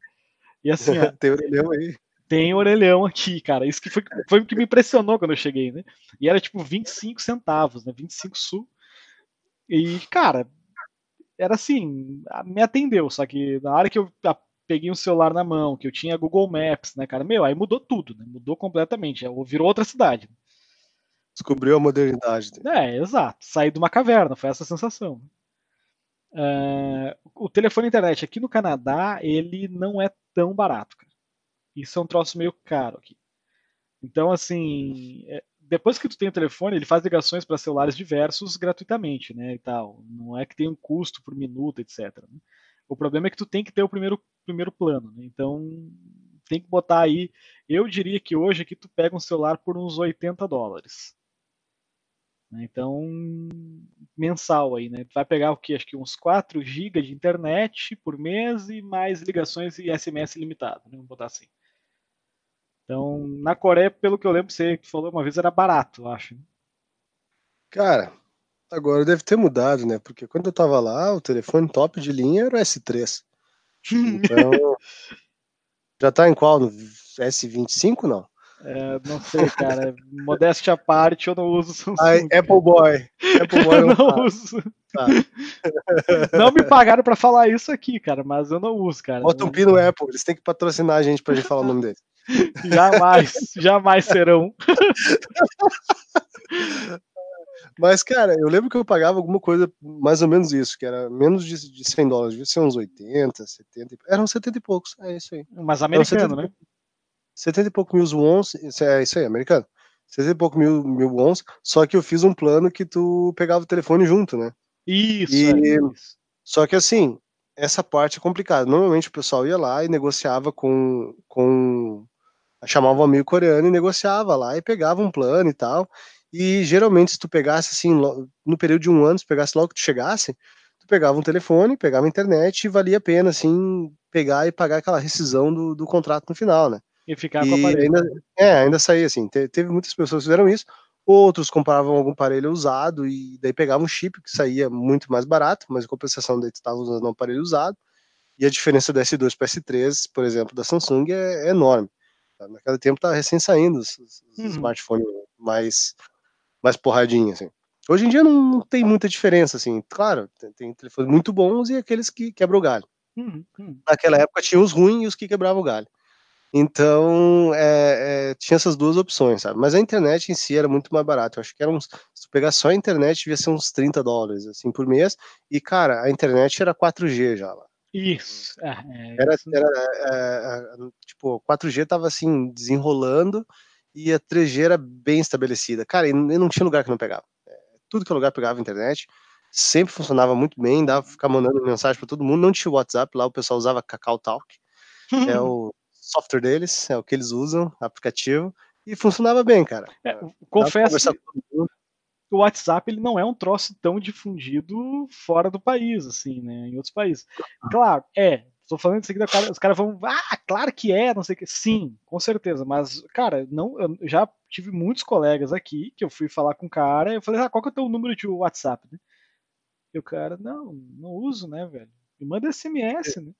[SPEAKER 1] E assim,
[SPEAKER 2] tem orelhão aí.
[SPEAKER 1] Tem orelhão aqui, cara. Isso que foi, foi o que me impressionou quando eu cheguei, né? E era tipo 25 centavos, né? 25 sul. E, cara, era assim, me atendeu, só que na hora que eu peguei um celular na mão, que eu tinha Google Maps, né, cara? Meu, aí mudou tudo, né? Mudou completamente. Virou outra cidade.
[SPEAKER 2] Descobriu a modernidade.
[SPEAKER 1] É, exato. Saí de uma caverna, foi essa a sensação. Uh, o telefone internet aqui no Canadá, ele não é tão barato, cara. Isso é um troço meio caro aqui. Então, assim, é, depois que tu tem o telefone, ele faz ligações para celulares diversos gratuitamente, né, e tal. Não é que tem um custo por minuto, etc. Né? O problema é que tu tem que ter o primeiro, primeiro plano, né? Então, tem que botar aí, eu diria que hoje aqui tu pega um celular por uns 80 dólares. Né? Então, mensal aí, né? Tu vai pegar o que? Acho que uns 4 GB de internet por mês e mais ligações e SMS limitado, né? Vamos botar assim. Então, na Coreia, pelo que eu lembro, você falou uma vez, era barato, eu acho.
[SPEAKER 2] Cara, agora deve ter mudado, né? Porque quando eu tava lá, o telefone top de linha era o S3. Então, já tá em qual? No S25, não?
[SPEAKER 1] É, não sei, cara. Modéstia à parte, eu não uso Samsung.
[SPEAKER 2] Ai, Apple Boy. Apple Boy
[SPEAKER 1] eu não, uso. Tá. Não me pagaram pra falar isso aqui, cara, mas eu não uso, cara.
[SPEAKER 2] Bota um pino Apple, eles têm que patrocinar a gente pra gente falar o nome deles.
[SPEAKER 1] Jamais, jamais serão.
[SPEAKER 2] Mas, cara, eu lembro que eu pagava alguma coisa mais ou menos isso, que era menos de, de 100 dólares, devia ser uns 80, 70, eram 70 e poucos, é isso aí.
[SPEAKER 1] Mas americano, 70, né?
[SPEAKER 2] 70 e poucos mil wons, é isso aí, americano. 70 e poucos mil, mil wons, só que eu fiz um plano que tu pegava o telefone junto, né?
[SPEAKER 1] Isso, e, é isso.
[SPEAKER 2] Só que assim, essa parte é complicada. Normalmente o pessoal ia lá e negociava com, com chamava um amigo coreano e negociava lá e pegava um plano e tal. E geralmente, se tu pegasse assim, no período de um ano, se pegasse logo que tu chegasse, tu pegava um telefone, pegava a internet e valia a pena, assim, pegar e pagar aquela rescisão do, do contrato no final, né?
[SPEAKER 1] E ficar e com o aparelho.
[SPEAKER 2] Ainda, é, ainda saía assim. Te, teve muitas pessoas que fizeram isso, outros compravam algum aparelho usado e daí pegavam um chip que saía muito mais barato, mas em compensação daí tu estava usando um aparelho usado. E a diferença do S2 para S3, por exemplo, da Samsung é, é enorme. Naquele tempo tá recém saindo os, os uhum. smartphones mais, mais porradinhos, assim. Hoje em dia não, tem muita diferença, assim. Claro, tem, tem telefones muito bons e aqueles que quebram o galho.
[SPEAKER 1] Uhum, uhum.
[SPEAKER 2] Naquela época tinha os ruins e os que quebravam o galho. Então, é, é, tinha essas duas opções, sabe? Mas a internet em si era muito mais barata. Eu acho que era uns. Se tu pegar só a internet, devia ser uns 30 dólares, assim, por mês. E, cara, a internet era 4G já lá.
[SPEAKER 1] Isso. É, é,
[SPEAKER 2] era, era é, é tipo, 4G tava assim, desenrolando e a 3G era bem estabelecida. Cara, e não tinha lugar que não pegava. É, tudo que lugar pegava internet, sempre funcionava muito bem, dava pra ficar mandando mensagem para todo mundo. Não tinha WhatsApp, lá o pessoal usava Kakao Talk, é o software deles, é o que eles usam, aplicativo, e funcionava bem, cara.
[SPEAKER 1] É, confesso o WhatsApp ele não é um troço tão difundido fora do país, assim, né? Em outros países. Claro, é. Estou falando isso aqui, os caras vão, ah, claro que é, não sei o que. Sim, com certeza. Mas, cara, não, eu já tive muitos colegas aqui que eu fui falar com o cara, eu falei, ah, qual que é o teu número de WhatsApp, né? E o cara, não, não uso, né, velho? Me manda SMS, né?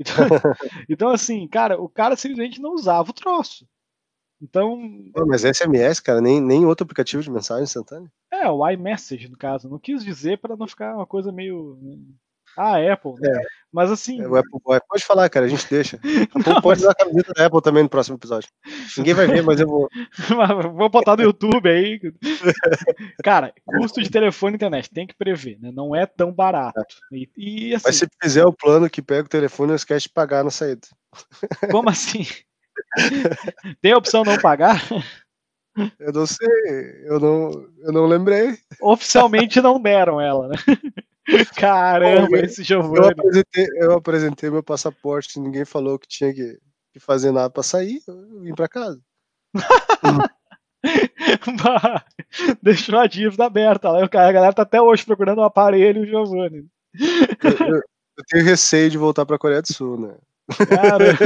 [SPEAKER 1] Então, então, assim, cara, o cara simplesmente não usava o troço. Então.
[SPEAKER 2] mas SMS, cara, nem, nem outro aplicativo de mensagem instantânea?
[SPEAKER 1] É, o iMessage, no caso. Não quis dizer para não ficar uma coisa meio. Né? Ah, Apple, né? É. Mas assim.
[SPEAKER 2] É, o Apple. Pode falar, cara, a gente deixa. Não, pode mas... usar a camiseta da Apple também no próximo episódio. Ninguém vai ver, mas eu vou.
[SPEAKER 1] vou botar no YouTube aí. cara, custo de telefone e internet, tem que prever, né? Não é tão barato. É. E, e, assim...
[SPEAKER 2] Mas se fizer o plano que pega o telefone, não esquece de pagar na saída.
[SPEAKER 1] Como assim? Tem a opção não pagar?
[SPEAKER 2] Eu não sei, eu não, eu não lembrei.
[SPEAKER 1] Oficialmente não deram ela, né? Caramba, Bom, esse Giovanni.
[SPEAKER 2] Eu apresentei, eu apresentei meu passaporte, ninguém falou que tinha que, que fazer nada para sair, eu vim para casa.
[SPEAKER 1] Deixou a dívida aberta lá. A galera tá até hoje procurando um aparelho, o Giovanni.
[SPEAKER 2] Eu, eu, eu, tenho receio de voltar para a Coreia do Sul, né?
[SPEAKER 1] Cara.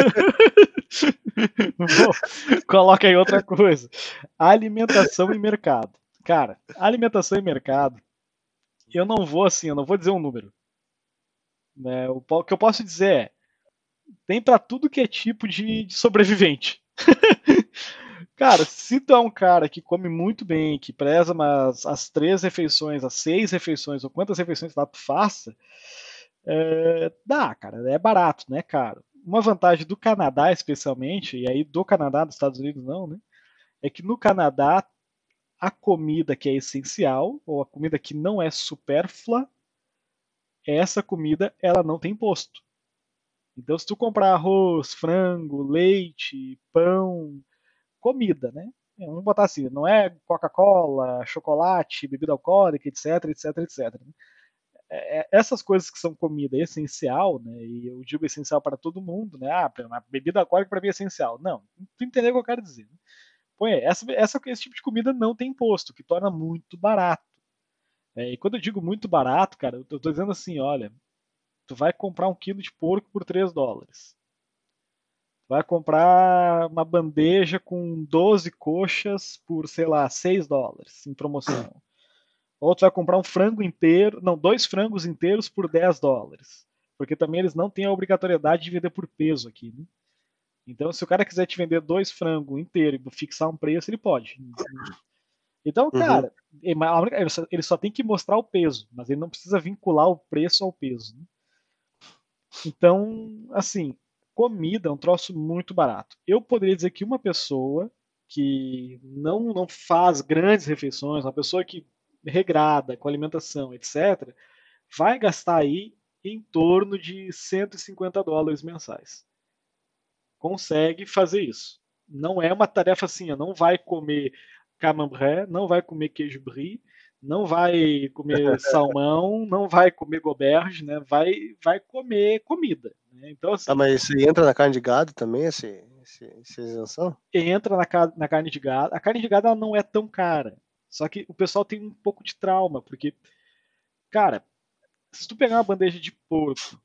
[SPEAKER 1] Coloca aí outra coisa. Alimentação e mercado. Cara, alimentação e mercado, eu não vou assim, eu não vou dizer um número. Né? O que eu posso dizer é, tem para tudo que é tipo de, de sobrevivente. cara, se tu é um cara que come muito bem, que preza mas as três refeições, as seis refeições, ou quantas refeições lá tu faça, É, dá, cara, é barato, né, caro. Uma vantagem do Canadá, especialmente, e aí do Canadá, dos Estados Unidos não, né? É que no Canadá a comida que é essencial, ou a comida que não é supérflua, essa comida ela não tem imposto. Então, se tu comprar arroz, frango, leite, pão, comida, né? Vamos botar assim, não é Coca-Cola, chocolate, bebida alcoólica, etc, etc, etc. É, é, essas coisas que são comida essencial, né? E eu digo essencial para todo mundo, né? Ah, a bebida alcoólica para mim é essencial. Não, tu entendeu o que eu quero dizer. Né? Põe, essa, essa, esse tipo de comida não tem imposto, que torna muito barato. É, e quando eu digo muito barato, cara, eu tô, dizendo assim, olha, tu vai comprar um quilo de porco por 3 dólares. Vai comprar uma bandeja com 12 coxas por, sei lá, 6 dólares em promoção. Ou tu vai comprar um frango inteiro, não, dois frangos inteiros por 10 dólares. Porque também eles não têm a obrigatoriedade de vender por peso aqui, né? Então, se o cara quiser te vender dois frangos inteiros e fixar um preço, ele pode. Então, uhum. cara, uhum. ele só tem que mostrar o peso, mas ele não precisa vincular o preço ao peso. Né? Então, assim, comida é um troço muito barato. Eu poderia dizer que uma pessoa que não, não faz grandes refeições, uma pessoa que regrada, com alimentação, etc., vai gastar aí em torno de 150 dólares mensais. Consegue fazer isso. Não é uma tarefa assim, não vai comer camembert, não vai comer queijo brie, não vai comer salmão, não vai comer goberge, né? Vai, vai comer comida. Né? Então, assim,
[SPEAKER 2] ah, mas isso entra na carne de gado também, esse, esse, essa isenção?
[SPEAKER 1] Entra na, na carne de gado. A carne de gado ela não é tão cara. Só que o pessoal tem um pouco de trauma, porque, cara, se tu pegar uma bandeja de porco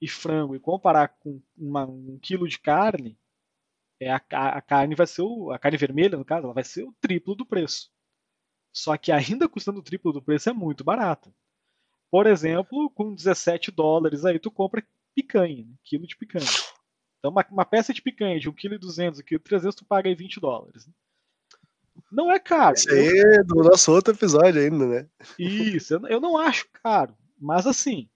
[SPEAKER 1] e frango e comparar com uma, um quilo de carne, é a, a, carne vai ser o, a carne vermelha no caso, ela vai ser o triplo do preço. Só que ainda custando o triplo do preço é muito barato. Por exemplo, com 17 dólares aí tu compra picanha, né? quilo de picanha. Então uma, uma peça de picanha de 1,2 kg, 1,3 kg, tu paga aí 20 dólares. Né? Não é caro.
[SPEAKER 2] Isso aí é do nosso outro episódio ainda, né?
[SPEAKER 1] Isso, eu, não acho caro. Mas assim,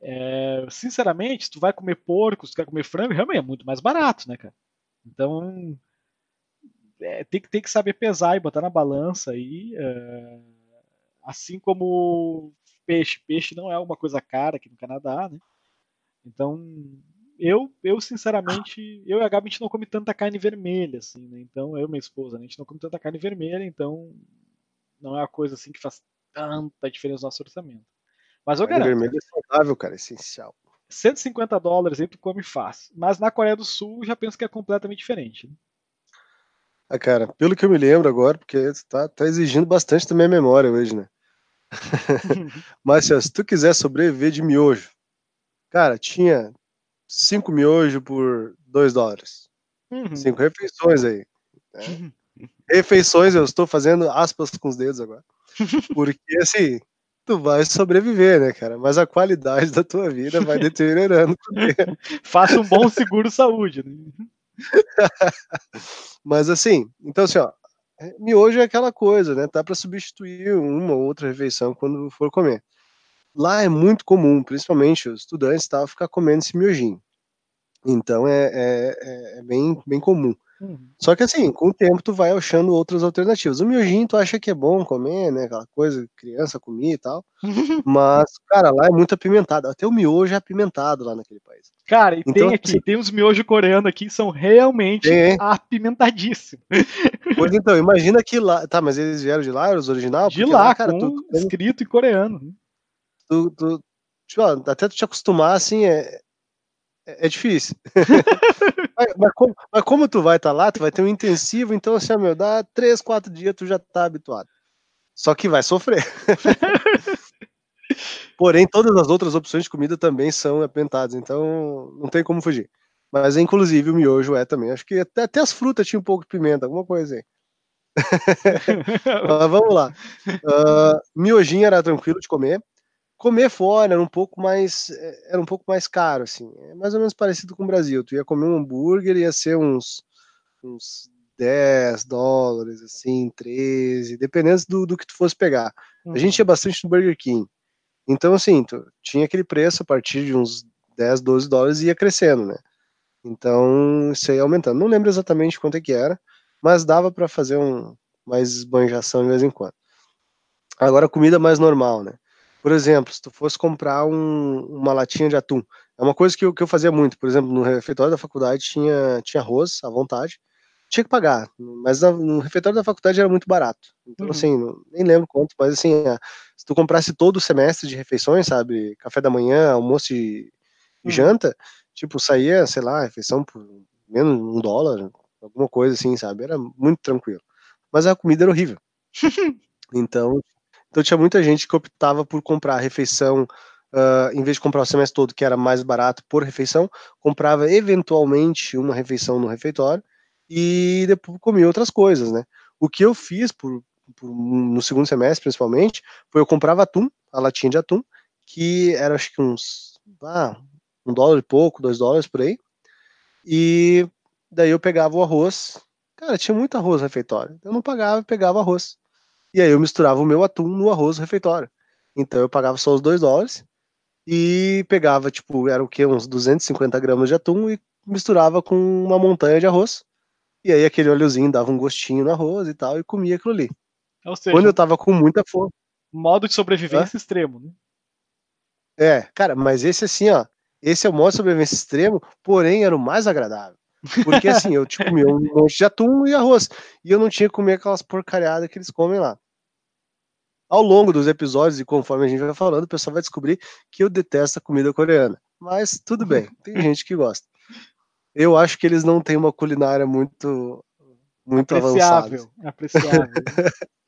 [SPEAKER 1] é, sinceramente, se tu vai comer porco, se tu quer comer frango, realmente é muito mais barato, né, cara? Então, é, tem, que, tem que saber pesar e botar na balança aí. É, assim como peixe. Peixe não é uma coisa cara aqui no Canadá, né? Então, eu, eu sinceramente, eu e a Gabi, a gente não come tanta carne vermelha, assim, né? Então, eu e minha esposa, né? a gente não come tanta carne vermelha, então não é uma coisa assim que faz tanta diferença no nosso orçamento. Mas eu
[SPEAKER 2] carne
[SPEAKER 1] garanto.
[SPEAKER 2] vermelha é saudável, cara, é essencial.
[SPEAKER 1] 150 dólares aí tu come fácil. Mas na Coreia do Sul já penso que é completamente diferente. Né?
[SPEAKER 2] Ah, cara, pelo que eu me lembro agora, porque tá, tá exigindo bastante da minha memória hoje, né? Mas se tu quiser sobreviver de miojo, cara, tinha cinco miojos por dois dólares. Uhum. Cinco refeições aí. Né? refeições, eu estou fazendo aspas com os dedos agora. Porque assim, tu vai sobreviver, né, cara? Mas a qualidade da tua vida vai deteriorando.
[SPEAKER 1] Faça um bom seguro saúde. Né?
[SPEAKER 2] Mas assim, então assim, ó, miojo é aquela coisa, né? Tá para substituir uma ou outra refeição quando for comer. Lá é muito comum, principalmente os estudantes, tá, ficar comendo esse miojinho. Então é, é, é, é bem, bem comum. Uhum. Só que assim, com o tempo tu vai achando outras alternativas. O miojinho tu acha que é bom comer, né? Aquela coisa, criança comia e tal. Mas, cara, lá é muito apimentado. Até o miojo é apimentado lá naquele país.
[SPEAKER 1] Cara, e então, tem aqui, assim, tem uns miojos coreanos aqui que são realmente tem, apimentadíssimos.
[SPEAKER 2] Pois então, imagina que lá. Tá, mas eles vieram de lá, os original?
[SPEAKER 1] De lá, lá, cara, tu, escrito em coreano.
[SPEAKER 2] Tu, tu, tipo, até tu te acostumar, assim, é, é, é difícil. mas, mas, como, mas, como, tu vai estar tá lá, tu vai ter um intensivo, então assim, meu, dá três, quatro dias, tu já tá habituado. Só que vai sofrer. Porém, todas as outras opções de comida também são apimentadas, então não tem como fugir. Mas inclusive o miojo é também. Acho que até, até as frutas tinham um pouco de pimenta, alguma coisa aí. Mas vamos lá. Uh, miojinho era tranquilo de comer comer fora era um pouco mais eh, era um pouco mais caro assim é mais ou menos parecido com o Brasil tu ia comer um hambúrguer ia ser uns uns 10 dólares assim 13 dependendo do, do que tu fosse pegar uhum. a gente uhum. ia bastante no Burger King Então, assim, tinha aquele preço a partir de uns 10, 12 dólares e ia crescendo, né? Então, isso aí aumentando. Não lembro exatamente quanto é que era, mas dava para fazer um mais esbanjação de vez em quando. Agora, comida mais normal, né? Por exemplo, se tu fosse comprar um, uma latinha de atum, é uma coisa que eu, que eu fazia muito. Por exemplo, no refeitório da faculdade tinha, tinha arroz à vontade, tinha que pagar, mas no refeitório da faculdade era muito barato. Então, uhum. assim, nem lembro quanto, mas assim, se tu comprasse todo o semestre de refeições, sabe, café da manhã, almoço e, uhum. janta, tipo, saía, sei lá, refeição por menos um dólar, alguma coisa assim, sabe, era muito tranquilo. Mas a comida era horrível. então, então tinha muita gente que optava por comprar a refeição Uh, em vez de comprar o semestre todo, que era mais barato por refeição, comprava eventualmente uma refeição no refeitório e depois comia outras coisas, né? O que eu fiz por, por, no segundo semestre, principalmente, foi eu comprava atum, a latinha de atum, que era acho que uns ah, um dólar e pouco, dois dólares por aí. E daí eu pegava o arroz. Cara, tinha muito arroz no refeitório. Eu não pagava, pegava arroz. E aí eu misturava o meu atum no arroz do refeitório. Então eu pagava só os dois dólares e pegava, tipo, era o que? Uns 250 gramas de atum e misturava com uma montanha de arroz e aí aquele óleozinho dava um gostinho no arroz e tal, e comia aquilo ali. Ou seja, Quando eu tava com muita fome.
[SPEAKER 1] Modo de sobrevivência extremo, né?
[SPEAKER 2] É, cara, mas esse assim, ó, esse é o modo de sobrevivência extremo, porém era o mais agradável. Porque assim, eu tipo, comia um monte de atum e arroz, e eu não tinha que comer aquelas porcariadas que eles comem lá. Ao longo dos episódios e conforme a gente vai falando, o pessoal vai descobrir que eu detesto a comida coreana. Mas tudo bem, tem gente que gosta eu acho que eles não têm uma culinária muito muito apreciável,
[SPEAKER 1] avançada. Apreciável.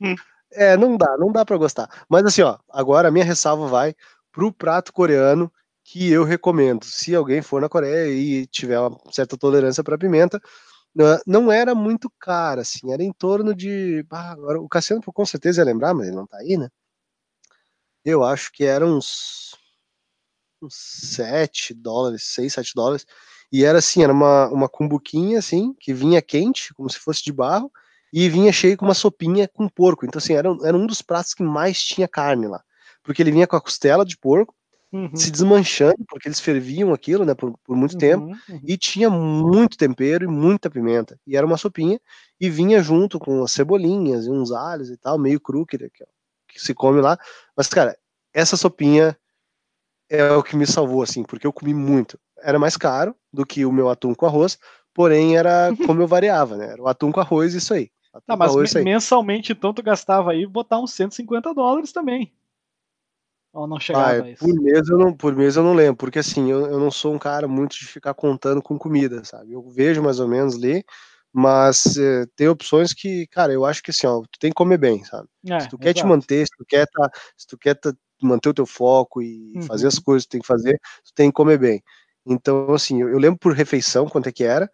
[SPEAKER 2] é, não dá, não dá para gostar. Mas assim, ó, agora a minha ressalva vai pro prato coreano que eu recomendo. Se alguém for na Coreia e tiver uma certa tolerância para pimenta, não era muito cara, assim, era em torno de. Ah, agora, o Cassiano com certeza ia lembrar, mas ele não tá aí, né? Eu acho que era uns, uns 7 dólares, 6, 7 dólares. E era assim, era uma, uma cumbuquinha, assim, que vinha quente, como se fosse de barro, e vinha cheio com uma sopinha com porco. Então, assim, era, era um dos pratos que mais tinha carne lá. Porque ele vinha com a costela de porco, uhum. se desmanchando, porque eles ferviam aquilo, né, por, por muito uhum, tempo, uhum. e tinha muito tempero e muita pimenta. E era uma sopinha, e vinha junto com as cebolinhas e uns alhos e tal, meio cru, que, que se come lá. Mas, cara, essa sopinha é o que me salvou, assim, porque eu comi muito. Era mais caro do que o meu atum com arroz, porém era como eu variava, né? Era o atum com arroz, isso aí.
[SPEAKER 1] Tá, mas arroz, mensalmente, então, tu gastava aí botar uns 150 dólares também. Ou não chegava ah, isso?
[SPEAKER 2] Por mês, eu não, por mês eu não lembro, porque assim, eu, eu não sou um cara muito de ficar contando com comida, sabe? Eu vejo mais ou menos ali, mas eh, tem opções que, cara, eu acho que assim, ó, tu tem que comer bem, sabe? É, se tu quer te manter, se tu quer tá, se tu quer tá, manter o teu foco e uhum. fazer as uhum. coisas que tem que fazer, tu tem que comer bem. Então, assim, eu, eu lembro por refeição quanto é que era,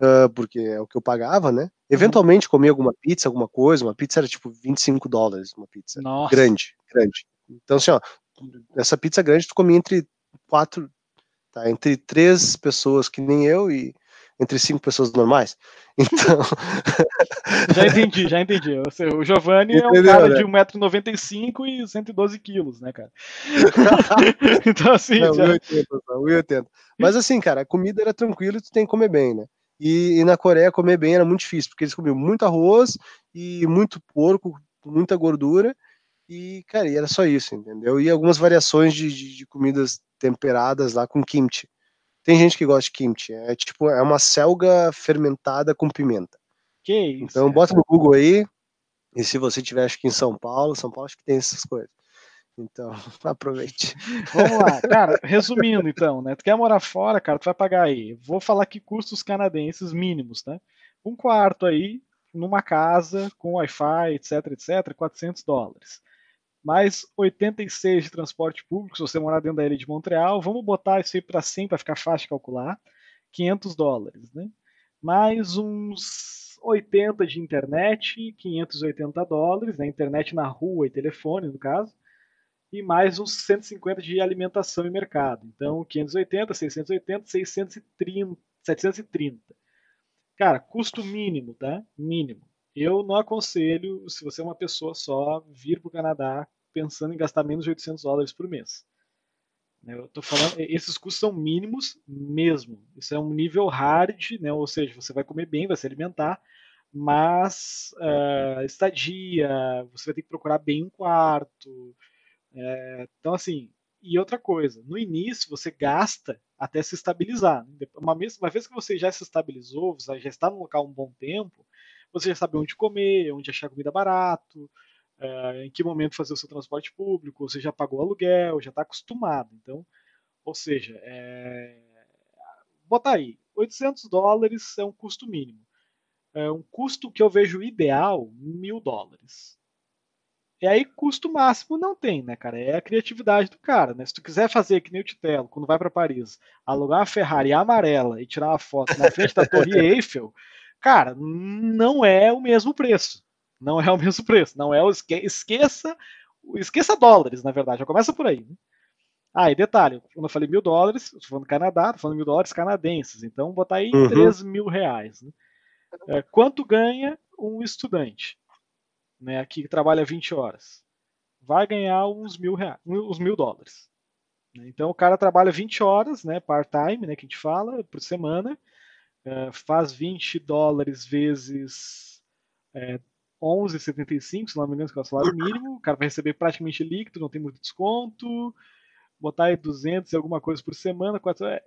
[SPEAKER 2] uh, porque é o que eu pagava, né? Uhum. Eventualmente uhum. comia alguma pizza, alguma coisa, uma pizza era tipo 25 dólares, uma pizza Nossa. grande, grande. Então, assim, ó, essa pizza grande tu comia entre quatro, tá, entre três pessoas que nem eu e entre cinco pessoas normais. Então.
[SPEAKER 1] já entendi, já entendi. O Giovanni Entendeu, é um cara né? de 1,95m e 112 quilos, né, cara?
[SPEAKER 2] então, assim. Não, já... 1,80, 1,80. Mas, assim, cara, a comida era tranquila e tu tem que comer bem, né? E, e, na Coreia comer bem era muito difícil, porque eles comiam muito arroz e muito porco, muita gordura. E, cara, e era só isso, entendeu? E algumas variações de, de, de comidas temperadas lá com kimchi. Tem gente que gosta de kimchi. É tipo, é uma selga fermentada com pimenta.
[SPEAKER 1] Que isso?
[SPEAKER 2] Então bota no Google aí. E se você tiver acho que em São Paulo, São Paulo acho que tem essas coisas. Então, aproveite.
[SPEAKER 1] Vamos lá, cara, resumindo então, né? Tu quer morar fora, cara, tu vai pagar aí. Vou falar que custos canadenses mínimos, né? Um quarto aí, numa casa, com Wi-Fi, etc, etc, 400 dólares mais 86 de transporte público, se você morar dentro da ilha de Montreal, vamos botar isso aí para 100 para ficar fácil de calcular, 500 dólares, né? Mais uns 80 de internet, 580 dólares, né? Internet na rua e telefone, no caso, e mais uns 150 de alimentação e mercado. Então, 580, 680, 630, 730. Cara, custo mínimo, tá? Mínimo eu não aconselho, se você é uma pessoa só, vir para o Canadá pensando em gastar menos de 800 dólares por mês. Né? Eu tô falando, esses custos são mínimos mesmo. Isso é um nível hard, né? ou seja, você vai comer bem, vai se alimentar, mas uh, estadia, você vai ter que procurar bem um quarto. É, então, assim, e outra coisa, no início você gasta até se estabilizar. Uma vez, uma vez que você já se estabilizou, você já está no local um bom tempo, você já sabe onde comer, onde achar comida barato, uh, em que momento fazer o seu transporte público, você já pagou aluguel, já está acostumado. Então, ou seja, é... botar aí, 800 dólares é um custo mínimo. É um custo que eu vejo ideal, mil dólares. E aí, custo máximo não tem, né, cara? É a criatividade do cara, né? Se tu quiser fazer que nem o Titelo, quando vai para Paris, alugar uma Ferrari amarela e tirar uma foto na frente da Torre Eiffel, cara, não é o mesmo preço. Não é o mesmo preço. Não é o esque... esqueça esqueça dólares, na verdade. Já começa por aí. Né? Ah, e detalhe, quando eu falei mil dólares, estou falando Canadá, estou falando mil dólares canadenses. Então, botar aí uhum. 3 mil reais. Né? É, quanto ganha um estudante né, que trabalha 20 horas? Vai ganhar uns mil, reais, uns mil dólares. Né? Então, o cara trabalha 20 horas, né, part-time, né, que a gente fala, por semana, é, faz 20 dólares vezes é, 11,75, se não me engano, que é o salário mínimo. O cara vai receber praticamente líquido, não tem muito desconto. Botar aí 200 e alguma coisa por semana, 4, é,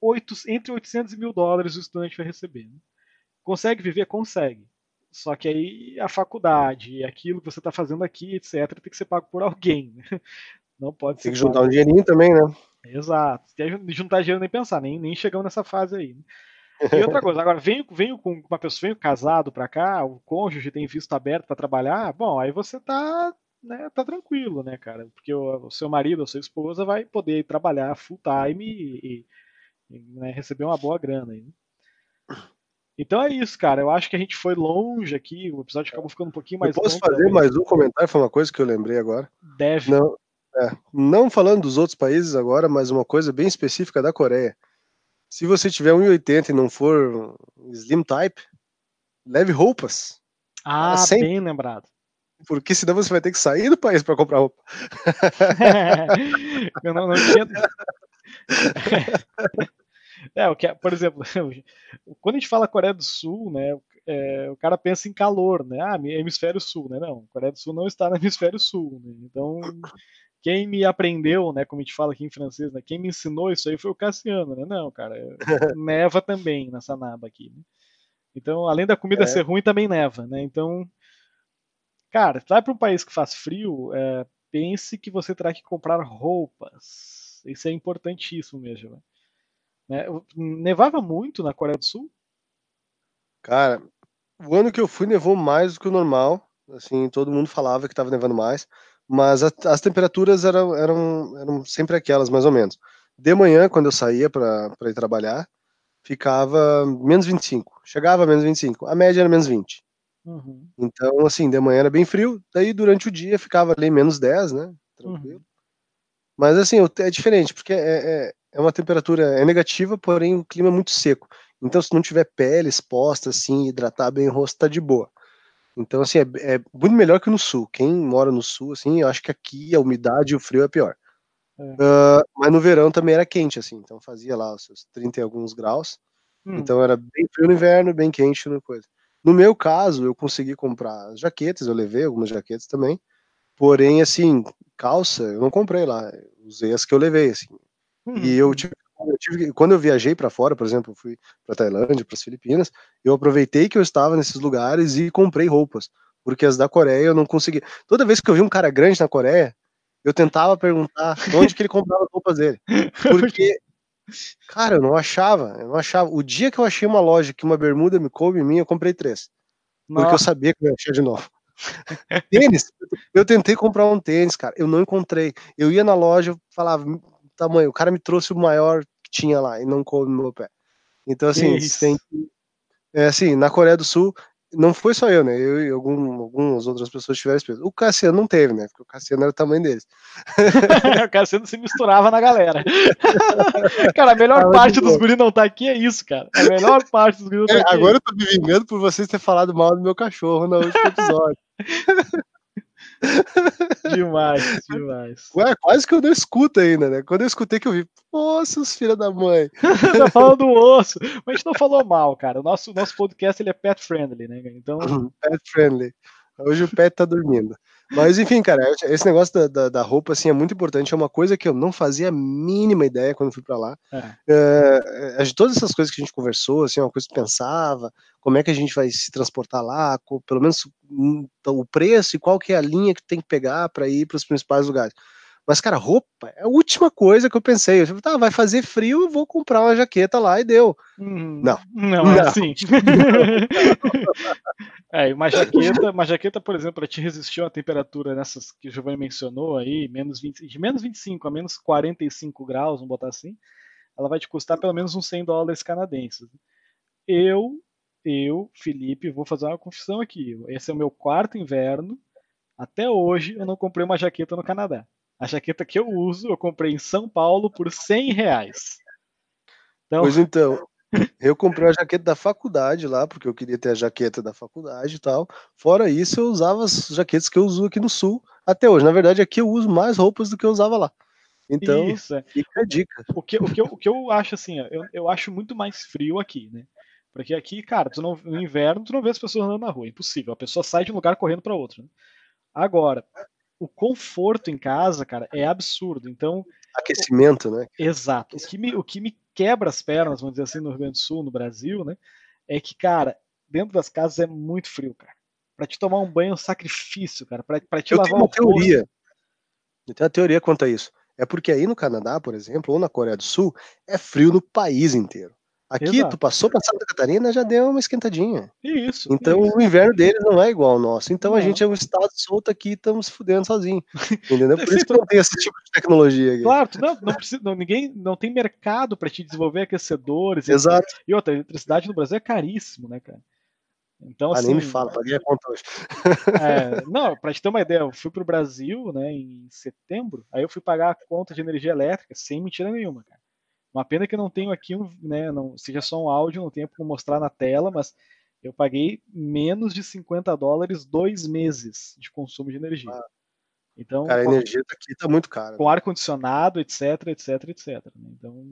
[SPEAKER 1] 8, entre 800 e mil dólares o estudante vai receber. Né? Consegue viver? Consegue. Só que aí a faculdade, aquilo que você está fazendo aqui, etc., tem que ser pago por alguém. Né? Não pode
[SPEAKER 2] ser. Tem que juntar um dinheirinho também, né?
[SPEAKER 1] Exato. Se juntar dinheiro nem pensar, nem, nem chegamos nessa fase aí. Né? E outra coisa, agora venho, venho com uma pessoa, venho casado para cá, o cônjuge tem visto aberto para trabalhar, bom, aí você tá, né, tá tranquilo, né, cara? Porque o, o seu marido ou sua esposa vai poder trabalhar full time e, e né, receber uma boa grana aí. Né? Então é isso, cara. Eu acho que a gente foi longe aqui. O episódio acabou ficando um pouquinho mais.
[SPEAKER 2] Eu posso fazer também. mais um comentário? Foi uma coisa que eu lembrei agora.
[SPEAKER 1] Deve.
[SPEAKER 2] Não, é, não falando dos outros países agora, mas uma coisa bem específica da Coreia. Se você tiver 1,80 e não for slim type, leve roupas.
[SPEAKER 1] Ah, sempre. bem lembrado.
[SPEAKER 2] Porque senão você vai ter que sair do país para comprar roupa.
[SPEAKER 1] eu não, não tinha. é, o que, por exemplo, quando a gente fala Coreia do Sul, né, é, o cara pensa em calor, né? Ah, hemisfério sul, né? Não, Coreia do Sul não está no hemisfério sul, né? Então quem me aprendeu, né, como a gente fala aqui em francês, né, quem me ensinou isso aí foi o Cassiano, né? Não, cara, neva também nessa naba aqui. Né? Então, além da comida é. ser ruim, também neva, né? Então, cara, vai para um país que faz frio, é, pense que você terá que comprar roupas. Isso é importantíssimo mesmo. Né? Nevava muito na Coreia do Sul?
[SPEAKER 2] Cara, o ano que eu fui nevou mais do que o normal. Assim, todo mundo falava que estava nevando mais mas a, as temperaturas eram, eram, eram sempre aquelas, mais ou menos. De manhã, quando eu saía para ir trabalhar, ficava menos 25, chegava a menos 25, a média era menos 20. Uhum. Então, assim, de manhã era bem frio, daí durante o dia ficava ali menos 10, né? Tranquilo. Uhum. Mas, assim, é diferente, porque é, é, é, uma temperatura é negativa, porém o clima é muito seco. Então, se não tiver pele exposta, assim, hidratar bem o rosto, tá de boa. Então, assim, é, é, muito melhor que no sul. Quem mora no sul, assim, eu acho que aqui a umidade e o frio é pior. É. Uh, mas no verão também era quente, assim, então fazia lá os seus 30 e alguns graus. Hum. Então era bem frio no inverno, bem quente no coisa. No meu caso, eu consegui comprar jaquetas, eu levei algumas jaquetas também. Porém, assim, calça, eu não comprei lá. Usei as que eu levei, assim. Hum. E eu tive eu tive, quando eu viajei para fora, por exemplo, fui para Tailândia, para as Filipinas, eu aproveitei que eu estava nesses lugares e comprei roupas, porque as da Coreia eu não conseguia. Toda vez que eu vi um cara grande na Coreia, eu tentava perguntar onde que ele comprava as roupas dele, porque cara, eu não achava, eu não achava. O dia que eu achei uma loja que uma bermuda me coube em mim, eu comprei três, Nossa. porque eu sabia que eu ia achar de novo. tênis, eu tentei comprar um tênis, cara, eu não encontrei. Eu ia na loja, falava tamanho, o cara me trouxe o maior tinha lá e não coube no meu pé. Então, assim, tem. É, assim, na Coreia do Sul, não foi só eu, né? Eu e algum, algumas outras pessoas tiveram experiência. O Cassiano não teve, né? Porque o Cassiano era o tamanho deles.
[SPEAKER 1] o Cassiano se misturava na galera. cara, a melhor ah, parte dos guris não tá aqui é isso, cara. A melhor parte dos guris não tá é,
[SPEAKER 2] aqui. Agora eu tô me vingando por vocês ter falado mal do meu cachorro no último episódio.
[SPEAKER 1] demais, demais.
[SPEAKER 2] Ué, quase que eu não escuto ainda, né? Quando eu escutei que eu vi, pô, seus filhos da mãe.
[SPEAKER 1] tá falando do osso. Mas a gente não falou mal, cara. O nosso, nosso podcast ele é pet friendly, né? Então.
[SPEAKER 2] pet friendly. Hoje o pet tá dormindo. Mas enfim, cara, esse negócio da, da, da, roupa assim é muito importante. É uma coisa que eu não fazia a mínima ideia quando fui para lá. É. É, de todas essas coisas que a gente conversou, assim, uma coisa que pensava, como é que a gente vai se transportar lá, pelo menos hum, o preço e qual que é a linha que tem que pegar para ir para os principais lugares. Mas, cara, roupa é a última coisa que eu pensei. Eu falei, tá, vai fazer frio, eu vou comprar uma jaqueta lá e deu.
[SPEAKER 1] Hum, não. Não, é assim. é, uma jaqueta, uma jaqueta, por exemplo, para te resistir a uma temperatura nessas que o Giovanni mencionou aí, menos 20, de menos 25 a menos 45 graus, vamos botar assim, ela vai te custar pelo menos uns 100 dólares canadenses. Eu, eu, Felipe, vou fazer uma confissão aqui. Esse é o meu quarto inverno. Até hoje eu não comprei uma jaqueta no Canadá. A jaqueta que eu uso, eu comprei em São Paulo por 100 reais.
[SPEAKER 2] Então... Pois então, eu comprei a jaqueta da faculdade lá, porque eu queria ter a jaqueta da faculdade e tal. Fora isso, eu usava as jaquetas que eu uso aqui no sul até hoje. Na verdade, aqui eu uso mais roupas do que eu usava lá. Então, isso, é. fica a dica.
[SPEAKER 1] O que, o que, eu, o que eu acho assim, eu, eu acho muito mais frio aqui, né? Porque aqui, cara, tu não, no inverno tu não vê as pessoas andando na rua, é impossível. A pessoa sai de um lugar correndo para outro. Né? Agora, o conforto em casa, cara, é absurdo. Então.
[SPEAKER 2] Aquecimento, né?
[SPEAKER 1] Exato. O que, me, o que me quebra as pernas, vamos dizer assim, no Rio Grande do Sul, no Brasil, né? É que, cara, dentro das casas é muito frio, cara. Pra te tomar um banho é um sacrifício, cara. Pra, pra te
[SPEAKER 2] Eu
[SPEAKER 1] lavar
[SPEAKER 2] tenho uma teoria. Eu tenho uma teoria quanto a isso. É porque aí no Canadá, por exemplo, ou na Coreia do Sul, é frio no país inteiro. Aqui, Exato. tu passou para Santa Catarina, já deu uma esquentadinha.
[SPEAKER 1] Isso.
[SPEAKER 2] Então,
[SPEAKER 1] isso.
[SPEAKER 2] o inverno deles não é igual ao nosso. Então, não. a gente é um estado solto aqui e estamos fudendo sozinho. Entendeu? Por isso que não tem esse tipo de tecnologia aqui.
[SPEAKER 1] Claro, não, não precisa, não, ninguém não tem mercado para te desenvolver aquecedores.
[SPEAKER 2] Exato.
[SPEAKER 1] E, e outra, a eletricidade no Brasil é caríssimo, né, cara?
[SPEAKER 2] Então, ah, assim, nem me fala, paguei a conta hoje.
[SPEAKER 1] É, não, para te ter uma ideia, eu fui pro Brasil, né, em setembro, aí eu fui pagar a conta de energia elétrica sem mentira nenhuma, cara. Uma pena que eu não tenho aqui, um, né, não seja só um áudio, não tenho como mostrar na tela, mas eu paguei menos de 50 dólares dois meses de consumo de energia. Ah, então,
[SPEAKER 2] cara, a energia aqui tá muito cara.
[SPEAKER 1] Com ar condicionado, etc, etc, etc. Então,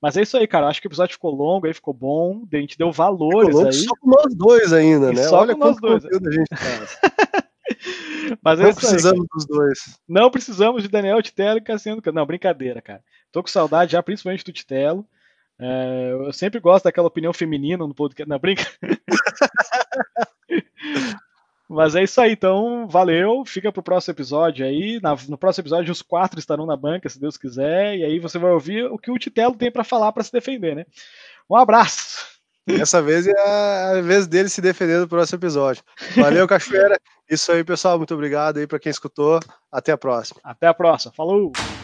[SPEAKER 1] mas é isso aí, cara. Acho que o episódio ficou longo, aí ficou bom. A gente deu valores ficou longo, aí.
[SPEAKER 2] Só com nós dois ainda,
[SPEAKER 1] e
[SPEAKER 2] né?
[SPEAKER 1] Só Olha com nós dois. A gente
[SPEAKER 2] Mas é não precisamos aí, dos dois.
[SPEAKER 1] Não precisamos de Daniel Titelo e Cassiano. Não, brincadeira, cara. Tô com saudade já, principalmente do Titelo. É, eu sempre gosto daquela opinião feminina no podcast. Não, brinca. Mas é isso aí, então, valeu. Fica pro próximo episódio aí. Na, no próximo episódio, os quatro estarão na banca, se Deus quiser. E aí você vai ouvir o que o Titelo tem para falar para se defender, né? Um abraço.
[SPEAKER 2] Essa vez é a vez dele se defender no próximo episódio. Valeu, Cachoeira. Isso aí, pessoal. Muito obrigado aí para quem escutou. Até a próxima.
[SPEAKER 1] Até a próxima. Falou!